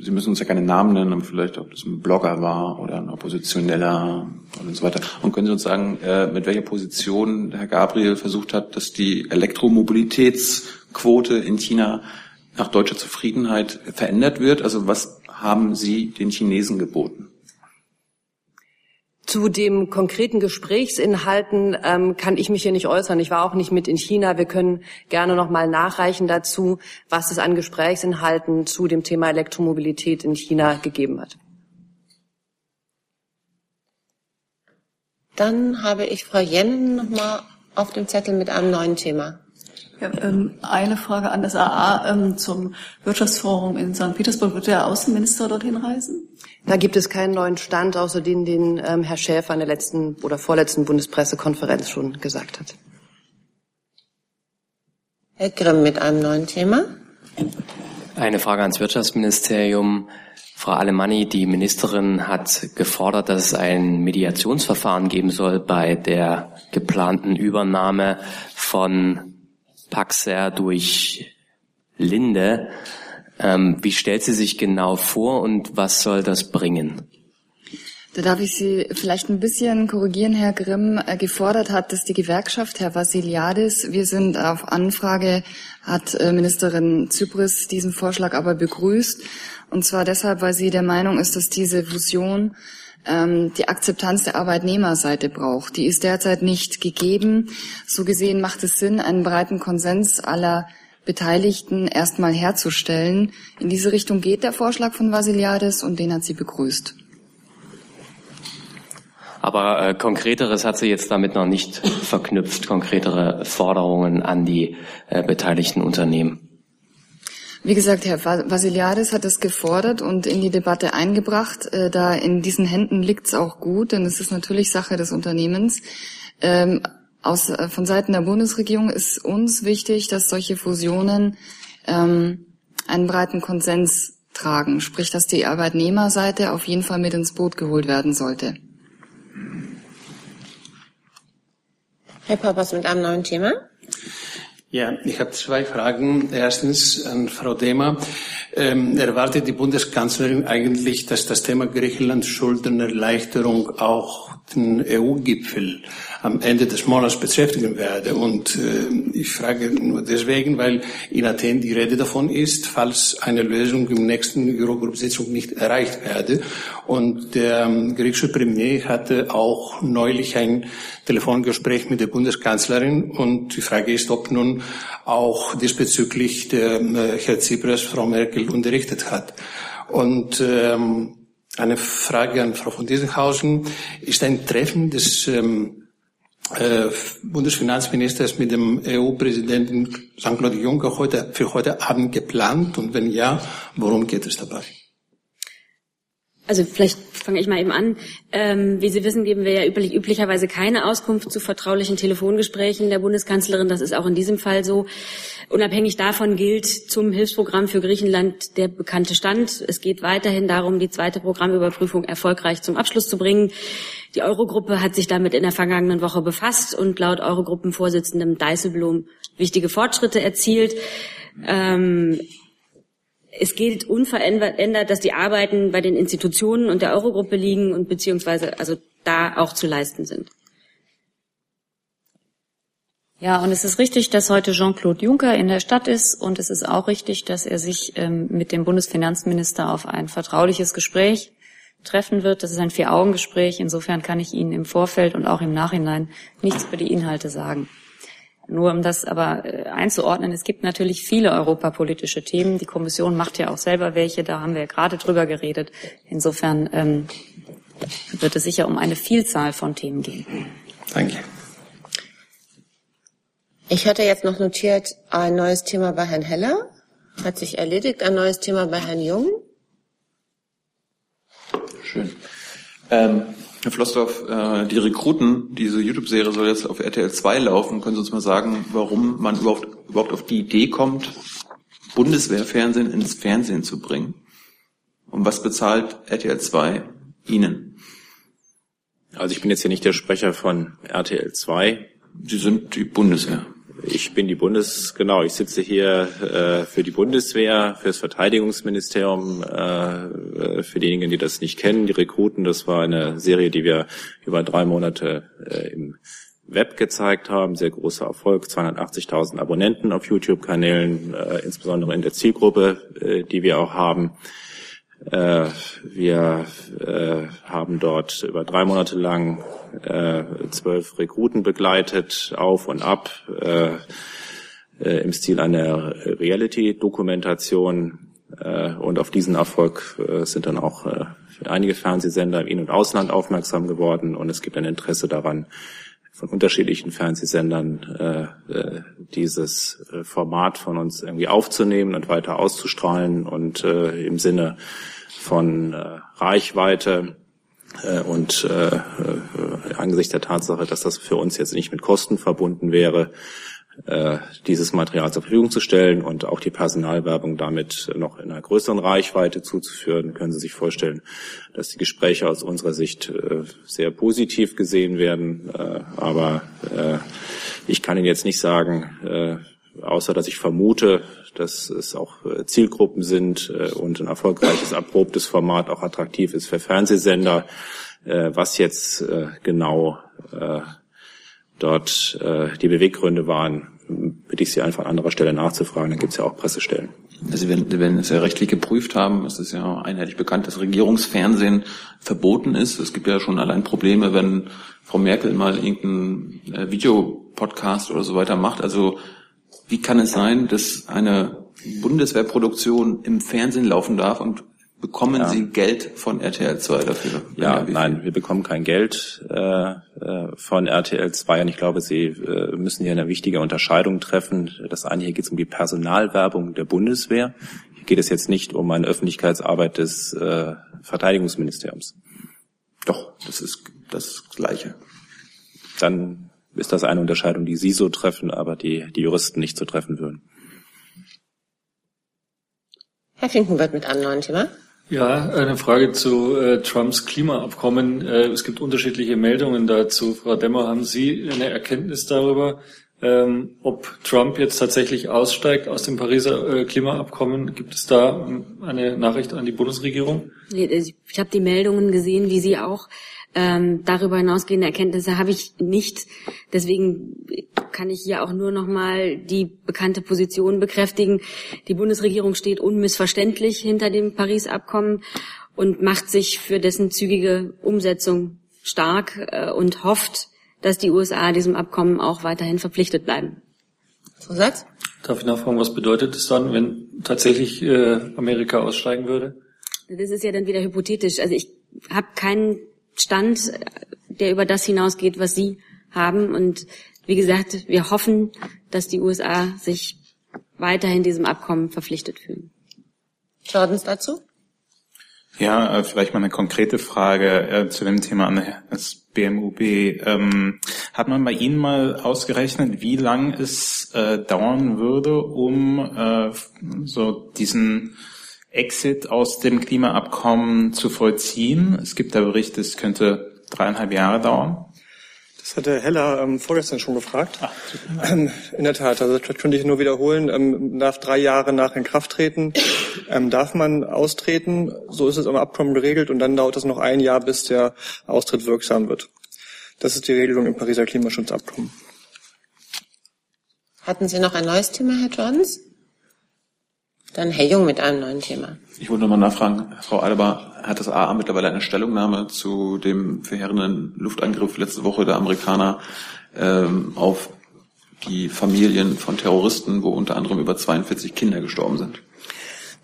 Sie müssen uns ja keine Namen nennen, aber vielleicht, ob das ein Blogger war oder ein Oppositioneller und so weiter. Und können Sie uns sagen, äh, mit welcher Position Herr Gabriel versucht hat, dass die Elektromobilitätsquote in China nach deutscher Zufriedenheit verändert wird? Also was haben Sie den Chinesen geboten? Zu dem konkreten Gesprächsinhalten ähm, kann ich mich hier nicht äußern. Ich war auch nicht mit in China. Wir können gerne noch mal nachreichen dazu, was es an Gesprächsinhalten zu dem Thema Elektromobilität in China gegeben hat. Dann habe ich Frau Jennen noch mal auf dem Zettel mit einem neuen Thema. Ja, ähm, eine Frage an das AA ähm, zum Wirtschaftsforum in St. Petersburg. Wird der Außenminister dorthin reisen? Da gibt es keinen neuen Stand, außer den, den ähm, Herr Schäfer in der letzten oder vorletzten Bundespressekonferenz schon gesagt hat. Herr Grimm mit einem neuen Thema. Eine Frage ans Wirtschaftsministerium. Frau Alemanni, die Ministerin hat gefordert, dass es ein Mediationsverfahren geben soll bei der geplanten Übernahme von Paxer durch Linde. Ähm, wie stellt sie sich genau vor und was soll das bringen? Da darf ich Sie vielleicht ein bisschen korrigieren, Herr Grimm. Äh, gefordert hat dass die Gewerkschaft, Herr Vassiliadis. Wir sind auf Anfrage, hat äh, Ministerin Zypris diesen Vorschlag aber begrüßt. Und zwar deshalb, weil sie der Meinung ist, dass diese Fusion ähm, die Akzeptanz der Arbeitnehmerseite braucht. Die ist derzeit nicht gegeben. So gesehen macht es Sinn, einen breiten Konsens aller Beteiligten erstmal herzustellen. In diese Richtung geht der Vorschlag von Vasiliades und den hat sie begrüßt. Aber äh, konkreteres hat sie jetzt damit noch nicht verknüpft, konkretere Forderungen an die äh, beteiligten Unternehmen. Wie gesagt, Herr Vasiliadis hat es gefordert und in die Debatte eingebracht. Äh, da in diesen Händen liegt es auch gut, denn es ist natürlich Sache des Unternehmens. Ähm, aus, äh, von Seiten der Bundesregierung ist uns wichtig, dass solche Fusionen ähm, einen breiten Konsens tragen, sprich, dass die Arbeitnehmerseite auf jeden Fall mit ins Boot geholt werden sollte. Herr Papas mit einem neuen Thema. Ja, ich habe zwei Fragen. Erstens an Frau Dema. Ähm, erwartet die Bundeskanzlerin eigentlich, dass das Thema Griechenland Schuldenerleichterung auch den EU-Gipfel am Ende des Monats beschäftigen werde. Und äh, ich frage nur deswegen, weil in Athen die Rede davon ist, falls eine Lösung im nächsten Eurogroup-Sitzung nicht erreicht werde. Und der ähm, griechische Premier hatte auch neulich ein Telefongespräch mit der Bundeskanzlerin. Und die Frage ist, ob nun auch diesbezüglich der äh, Herr Tsipras Frau Merkel unterrichtet hat. Und ähm, eine Frage an Frau von Diesenhausen. Ist ein Treffen des ähm, äh, Bundesfinanzministers mit dem EU-Präsidenten Jean-Claude Juncker heute, für heute Abend geplant? Und wenn ja, worum geht es dabei? Also vielleicht fange ich mal eben an. Ähm, wie Sie wissen, geben wir ja üblich, üblicherweise keine Auskunft zu vertraulichen Telefongesprächen der Bundeskanzlerin. Das ist auch in diesem Fall so. Unabhängig davon gilt zum Hilfsprogramm für Griechenland der bekannte Stand. Es geht weiterhin darum, die zweite Programmüberprüfung erfolgreich zum Abschluss zu bringen. Die Eurogruppe hat sich damit in der vergangenen Woche befasst und laut Eurogruppenvorsitzendem Dijsselbloem wichtige Fortschritte erzielt. Ähm, es gilt unverändert, dass die Arbeiten bei den Institutionen und der Eurogruppe liegen und beziehungsweise also da auch zu leisten sind. Ja, und es ist richtig, dass heute Jean-Claude Juncker in der Stadt ist und es ist auch richtig, dass er sich ähm, mit dem Bundesfinanzminister auf ein vertrauliches Gespräch treffen wird. Das ist ein Vier-Augen-Gespräch. Insofern kann ich Ihnen im Vorfeld und auch im Nachhinein nichts über die Inhalte sagen. Nur um das aber äh, einzuordnen, es gibt natürlich viele europapolitische Themen. Die Kommission macht ja auch selber welche, da haben wir ja gerade drüber geredet. Insofern ähm, wird es sicher um eine Vielzahl von Themen gehen. Danke. Ich hatte jetzt noch notiert ein neues Thema bei Herrn Heller. Hat sich erledigt. Ein neues Thema bei Herrn Jung. Schön. Ähm, Herr Flossdorf, äh, die Rekruten, diese YouTube-Serie soll jetzt auf RTL 2 laufen. Können Sie uns mal sagen, warum man überhaupt, überhaupt auf die Idee kommt, Bundeswehrfernsehen ins Fernsehen zu bringen? Und was bezahlt RTL 2 Ihnen? Also ich bin jetzt hier nicht der Sprecher von RTL 2. Sie sind die Bundeswehr. Ich bin die Bundes, genau, ich sitze hier äh, für die Bundeswehr, für das Verteidigungsministerium, äh, für diejenigen, die das nicht kennen, die Rekruten, das war eine Serie, die wir über drei Monate äh, im Web gezeigt haben, sehr großer Erfolg, 280.000 Abonnenten auf YouTube-Kanälen, äh, insbesondere in der Zielgruppe, äh, die wir auch haben. Äh, wir äh, haben dort über drei Monate lang äh, zwölf Rekruten begleitet, auf und ab, im Stil einer Reality-Dokumentation. Und auf diesen Erfolg sind dann auch einige Fernsehsender im In- und Ausland aufmerksam geworden. Und es gibt ein Interesse daran, von unterschiedlichen Fernsehsendern äh, dieses Format von uns irgendwie aufzunehmen und weiter auszustrahlen und äh, im Sinne von äh, Reichweite äh, und äh, äh, angesichts der Tatsache, dass das für uns jetzt nicht mit Kosten verbunden wäre, äh, dieses Material zur Verfügung zu stellen und auch die Personalwerbung damit noch in einer größeren Reichweite zuzuführen, können Sie sich vorstellen, dass die Gespräche aus unserer Sicht äh, sehr positiv gesehen werden. Äh, aber äh, ich kann Ihnen jetzt nicht sagen, außer dass ich vermute, dass es auch Zielgruppen sind und ein erfolgreiches, erprobtes Format auch attraktiv ist für Fernsehsender. Was jetzt genau dort die Beweggründe waren, bitte ich Sie einfach an anderer Stelle nachzufragen. Da gibt es ja auch Pressestellen. Werden, Sie werden es ja rechtlich geprüft haben. Es ist ja einheitlich bekannt, dass Regierungsfernsehen verboten ist. Es gibt ja schon allein Probleme, wenn Frau Merkel mal irgendeinen Videopodcast oder so weiter macht. Also wie kann es sein, dass eine Bundeswehrproduktion im Fernsehen laufen darf und bekommen ja. Sie Geld von RTL 2 dafür? Ja, nein, wir bekommen kein Geld äh, äh von RTL 2 und ich glaube, Sie äh, müssen hier eine wichtige Unterscheidung treffen. Das eine hier geht es um die Personalwerbung der Bundeswehr. Hier geht es jetzt nicht um eine Öffentlichkeitsarbeit des äh, Verteidigungsministeriums. Doch, das ist das Gleiche. Dann ist das eine Unterscheidung, die Sie so treffen, aber die, die Juristen nicht so treffen würden. Herr Finken wird mit einem neuen Thema. Ja, eine Frage zu äh, Trumps Klimaabkommen. Äh, es gibt unterschiedliche Meldungen dazu. Frau Demmer, haben Sie eine Erkenntnis darüber, ähm, ob Trump jetzt tatsächlich aussteigt aus dem Pariser äh, Klimaabkommen. Gibt es da ähm, eine Nachricht an die Bundesregierung? Ich habe die Meldungen gesehen, wie Sie auch. Ähm, darüber hinausgehende Erkenntnisse habe ich nicht. Deswegen kann ich hier auch nur noch mal die bekannte Position bekräftigen. Die Bundesregierung steht unmissverständlich hinter dem Paris-Abkommen und macht sich für dessen zügige Umsetzung stark äh, und hofft, dass die USA diesem Abkommen auch weiterhin verpflichtet bleiben. Zusatz? Darf ich nachfragen, was bedeutet es dann, wenn tatsächlich äh, Amerika aussteigen würde? Das ist ja dann wieder hypothetisch. Also ich habe keinen Stand, der über das hinausgeht, was Sie haben. Und wie gesagt, wir hoffen, dass die USA sich weiterhin diesem Abkommen verpflichtet fühlen. Jordans dazu? Ja, äh, vielleicht mal eine konkrete Frage äh, zu dem Thema an das BMUB. Ähm, hat man bei Ihnen mal ausgerechnet, wie lang es äh, dauern würde, um äh, so diesen Exit aus dem Klimaabkommen zu vollziehen? Es gibt da Berichte, es könnte dreieinhalb Jahre dauern. Das hat der Heller ähm, vorgestern schon gefragt. Ach, ähm, in der Tat, also das könnte ich nur wiederholen. Ähm, darf drei Jahre nach Inkrafttreten ähm, darf man austreten. So ist es im Abkommen geregelt und dann dauert es noch ein Jahr, bis der Austritt wirksam wird. Das ist die Regelung im Pariser Klimaschutzabkommen. Hatten Sie noch ein neues Thema, Herr Jordans? Dann Herr Jung mit einem neuen Thema. Ich wollte nochmal nachfragen, Frau Alba, hat das AA mittlerweile eine Stellungnahme zu dem verheerenden Luftangriff letzte Woche der Amerikaner ähm, auf die Familien von Terroristen, wo unter anderem über 42 Kinder gestorben sind?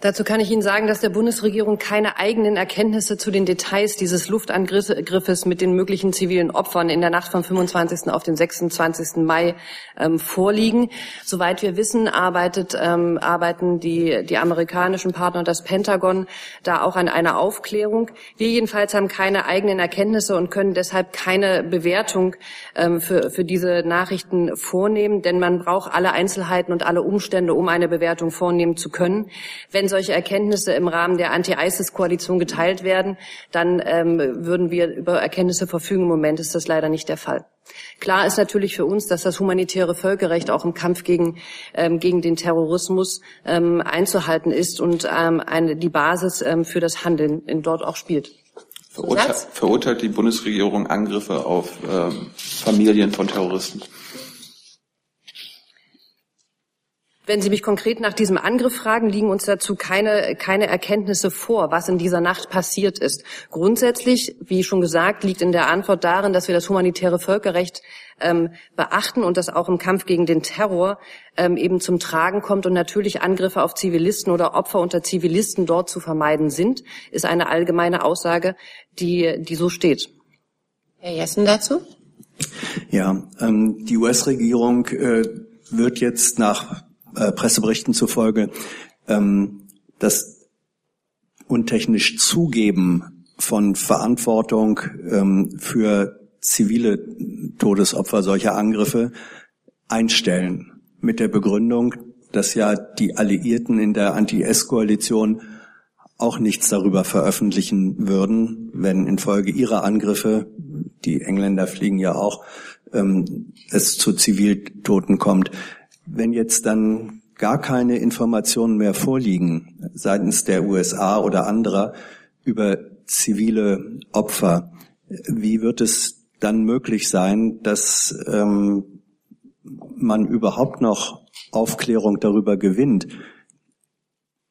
Dazu kann ich Ihnen sagen, dass der Bundesregierung keine eigenen Erkenntnisse zu den Details dieses Luftangriffes mit den möglichen zivilen Opfern in der Nacht vom 25. auf den 26. Mai ähm, vorliegen. Soweit wir wissen, arbeitet, ähm, arbeiten die, die amerikanischen Partner und das Pentagon da auch an einer Aufklärung. Wir jedenfalls haben keine eigenen Erkenntnisse und können deshalb keine Bewertung ähm, für, für diese Nachrichten vornehmen, denn man braucht alle Einzelheiten und alle Umstände, um eine Bewertung vornehmen zu können. Wenn solche Erkenntnisse im Rahmen der Anti-ISIS-Koalition geteilt werden, dann ähm, würden wir über Erkenntnisse verfügen. Im Moment ist das leider nicht der Fall. Klar ist natürlich für uns, dass das humanitäre Völkerrecht auch im Kampf gegen, ähm, gegen den Terrorismus ähm, einzuhalten ist und ähm, eine, die Basis ähm, für das Handeln in dort auch spielt. Verurteilt, verurteilt die Bundesregierung Angriffe auf ähm, Familien von Terroristen? Wenn Sie mich konkret nach diesem Angriff fragen, liegen uns dazu keine, keine Erkenntnisse vor, was in dieser Nacht passiert ist. Grundsätzlich, wie schon gesagt, liegt in der Antwort darin, dass wir das humanitäre Völkerrecht ähm, beachten und das auch im Kampf gegen den Terror ähm, eben zum Tragen kommt und natürlich Angriffe auf Zivilisten oder Opfer unter Zivilisten dort zu vermeiden sind, ist eine allgemeine Aussage, die, die so steht. Herr Jessen dazu? Ja, ähm, die US-Regierung äh, wird jetzt nach äh, Presseberichten zufolge ähm, das untechnisch Zugeben von Verantwortung ähm, für zivile Todesopfer solcher Angriffe einstellen. Mit der Begründung, dass ja die Alliierten in der Anti-S-Koalition auch nichts darüber veröffentlichen würden, wenn infolge ihrer Angriffe, die Engländer fliegen ja auch, ähm, es zu Ziviltoten kommt. Wenn jetzt dann gar keine Informationen mehr vorliegen seitens der USA oder anderer über zivile Opfer, wie wird es dann möglich sein, dass ähm, man überhaupt noch Aufklärung darüber gewinnt,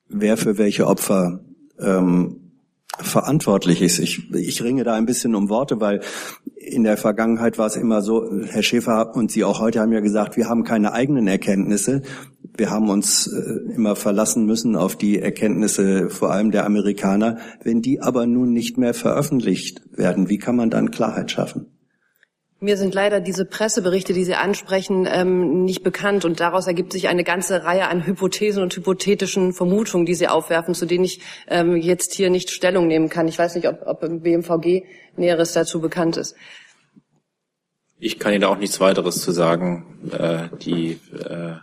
wer für welche Opfer ähm, verantwortlich ist. Ich, ich ringe da ein bisschen um Worte, weil in der Vergangenheit war es immer so, Herr Schäfer und Sie auch heute haben ja gesagt, wir haben keine eigenen Erkenntnisse. Wir haben uns äh, immer verlassen müssen auf die Erkenntnisse vor allem der Amerikaner. Wenn die aber nun nicht mehr veröffentlicht werden, wie kann man dann Klarheit schaffen? Mir sind leider diese Presseberichte, die Sie ansprechen, ähm, nicht bekannt. Und daraus ergibt sich eine ganze Reihe an Hypothesen und hypothetischen Vermutungen, die Sie aufwerfen, zu denen ich ähm, jetzt hier nicht Stellung nehmen kann. Ich weiß nicht, ob, ob im BMVG Näheres dazu bekannt ist. Ich kann Ihnen auch nichts weiteres zu sagen. Äh, die äh,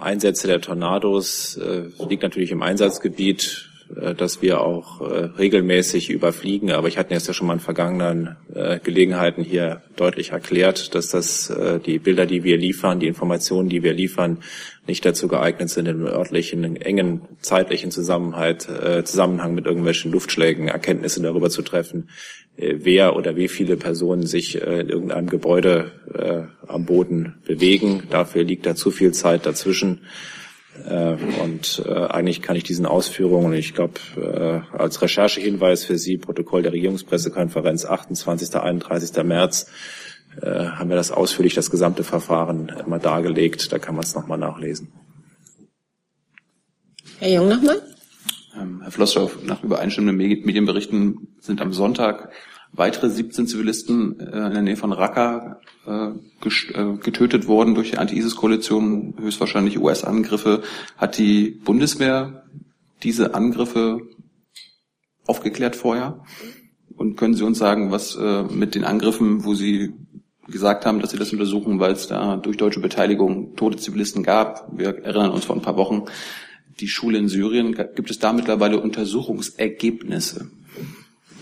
Einsätze der Tornados äh, liegt natürlich im Einsatzgebiet äh, dass wir auch äh, regelmäßig überfliegen. Aber ich hatte jetzt ja schon mal in vergangenen äh, Gelegenheiten hier deutlich erklärt, dass das die Bilder, die wir liefern, die Informationen, die wir liefern, nicht dazu geeignet sind, im örtlichen, engen zeitlichen Zusammenhang, Zusammenhang mit irgendwelchen Luftschlägen Erkenntnisse darüber zu treffen, wer oder wie viele Personen sich in irgendeinem Gebäude am Boden bewegen. Dafür liegt da zu viel Zeit dazwischen. Äh, und äh, eigentlich kann ich diesen Ausführungen, ich glaube, äh, als Recherchehinweis für Sie, Protokoll der Regierungspressekonferenz 28. 31. März, haben wir das ausführlich, das gesamte Verfahren mal dargelegt. Da kann man es nochmal nachlesen. Herr Jung nochmal. Ähm, Herr Flossdorf, nach übereinstimmenden Medienberichten sind am Sonntag weitere 17 Zivilisten äh, in der Nähe von Raqqa äh, äh, getötet worden durch die Anti-ISIS-Koalition, höchstwahrscheinlich US-Angriffe. Hat die Bundeswehr diese Angriffe aufgeklärt vorher? Und können Sie uns sagen, was äh, mit den Angriffen, wo Sie gesagt haben, dass Sie das untersuchen, weil es da durch deutsche Beteiligung tote Zivilisten gab? Wir erinnern uns vor ein paar Wochen, die Schule in Syrien. Gibt es da mittlerweile Untersuchungsergebnisse?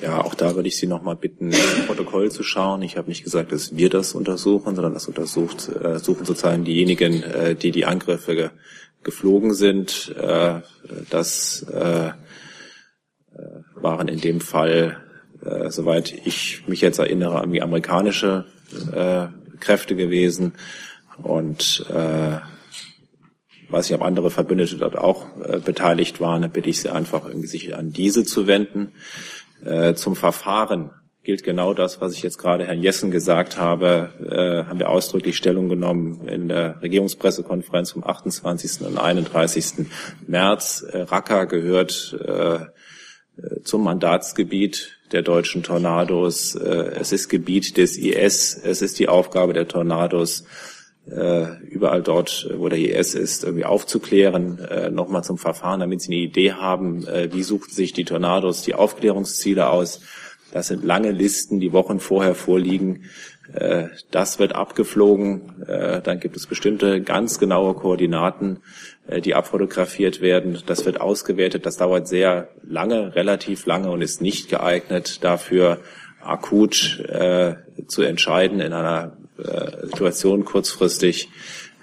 Ja, auch da würde ich Sie nochmal bitten, im Protokoll zu schauen. Ich habe nicht gesagt, dass wir das untersuchen, sondern das untersucht, äh, suchen sozusagen diejenigen, äh, die die Angriffe ge geflogen sind. Äh, das äh, äh waren in dem Fall, äh, soweit ich mich jetzt erinnere, irgendwie amerikanische äh, Kräfte gewesen. Und äh, weiß nicht, ob andere Verbündete dort auch äh, beteiligt waren, dann bitte ich Sie einfach irgendwie sich an diese zu wenden. Äh, zum Verfahren gilt genau das, was ich jetzt gerade Herrn Jessen gesagt habe, äh, haben wir ausdrücklich Stellung genommen in der Regierungspressekonferenz vom 28. und 31. März. Äh, Raqqa gehört äh, zum Mandatsgebiet der deutschen Tornados. Äh, es ist Gebiet des IS. Es ist die Aufgabe der Tornados, äh, überall dort, wo der IS ist, irgendwie aufzuklären, äh, nochmal zum Verfahren, damit sie eine Idee haben, äh, wie suchen sich die Tornados die Aufklärungsziele aus. Das sind lange Listen, die Wochen vorher vorliegen. Äh, das wird abgeflogen. Äh, dann gibt es bestimmte ganz genaue Koordinaten, äh, die abfotografiert werden. Das wird ausgewertet. Das dauert sehr lange, relativ lange und ist nicht geeignet dafür, akut äh, zu entscheiden in einer äh, Situation kurzfristig,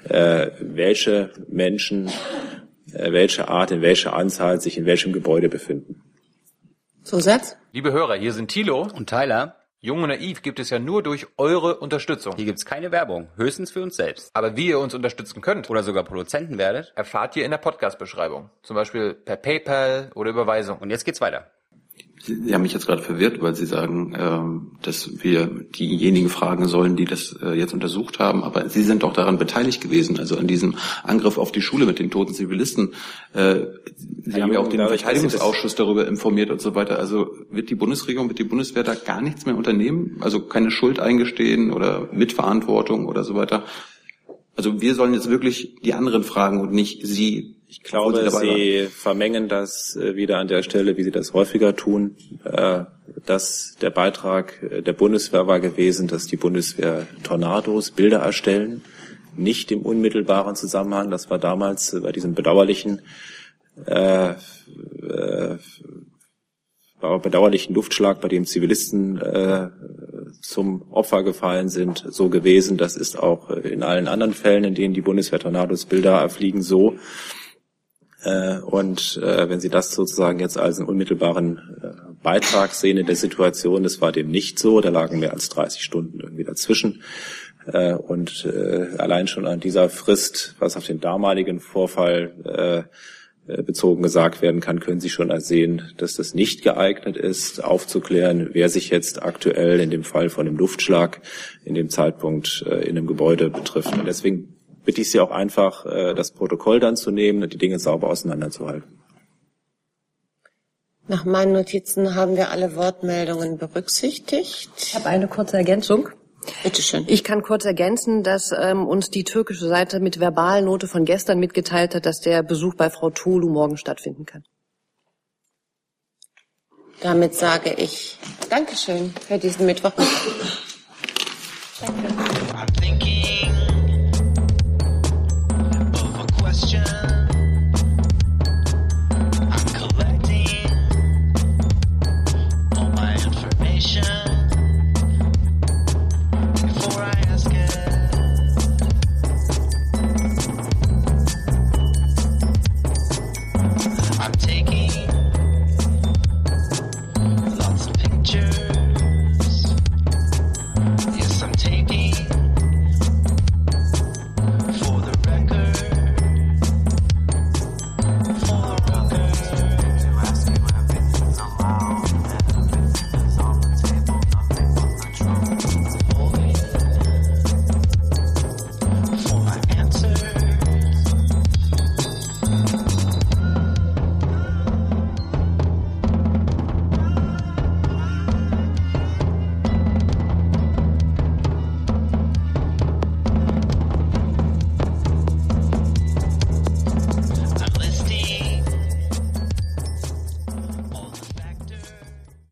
äh, welche Menschen, äh, welche Art, in welcher Anzahl sich in welchem Gebäude befinden. Zusatz? Liebe Hörer, hier sind Thilo und Tyler. Jung und Naiv gibt es ja nur durch eure Unterstützung. Hier gibt's keine Werbung, höchstens für uns selbst. Aber wie ihr uns unterstützen könnt oder sogar Produzenten werdet, erfahrt ihr in der Podcast-Beschreibung. Zum Beispiel per PayPal oder Überweisung. Und jetzt geht's weiter. Sie haben mich jetzt gerade verwirrt, weil Sie sagen, ähm, dass wir diejenigen fragen sollen, die das äh, jetzt untersucht haben. Aber Sie sind doch daran beteiligt gewesen, also an diesem Angriff auf die Schule mit den toten Zivilisten. Äh, Sie haben ja auch den Verteidigungsausschuss darüber informiert und so weiter. Also wird die Bundesregierung, wird die Bundeswehr da gar nichts mehr unternehmen? Also keine Schuld eingestehen oder Mitverantwortung oder so weiter? Also wir sollen jetzt wirklich die anderen fragen und nicht Sie ich glaube, Sie, Sie vermengen das äh, wieder an der Stelle, wie Sie das häufiger tun, äh, dass der Beitrag äh, der Bundeswehr war gewesen, dass die Bundeswehr Tornados, Bilder erstellen, nicht im unmittelbaren Zusammenhang. Das war damals bei diesem bedauerlichen äh, äh, bedauerlichen Luftschlag, bei dem Zivilisten äh, zum Opfer gefallen sind, so gewesen. Das ist auch in allen anderen Fällen, in denen die Bundeswehr Tornados Bilder erfliegen, so. Äh, und äh, wenn Sie das sozusagen jetzt als einen unmittelbaren äh, Beitrag sehen in der Situation, das war dem nicht so, da lagen mehr als 30 Stunden irgendwie dazwischen. Und allein schon an dieser Frist, was auf den damaligen Vorfall bezogen gesagt werden kann, können Sie schon ersehen, dass das nicht geeignet ist, aufzuklären, wer sich jetzt aktuell in dem Fall von dem Luftschlag in dem Zeitpunkt in einem Gebäude betrifft. Und deswegen bitte ich Sie auch einfach, äh, das Protokoll dann zu nehmen und die Dinge sauber auseinanderzuhalten. Nach meinen Notizen haben wir alle Wortmeldungen berücksichtigt. Ich habe eine kurze Ergänzung. Bitte schön. Ich kann kurz ergänzen, dass ähm, uns die türkische Seite mit Verbalnote von gestern mitgeteilt hat, dass der Besuch bei Frau Tolu morgen stattfinden kann. Damit sage ich Dankeschön für diesen Mittwoch.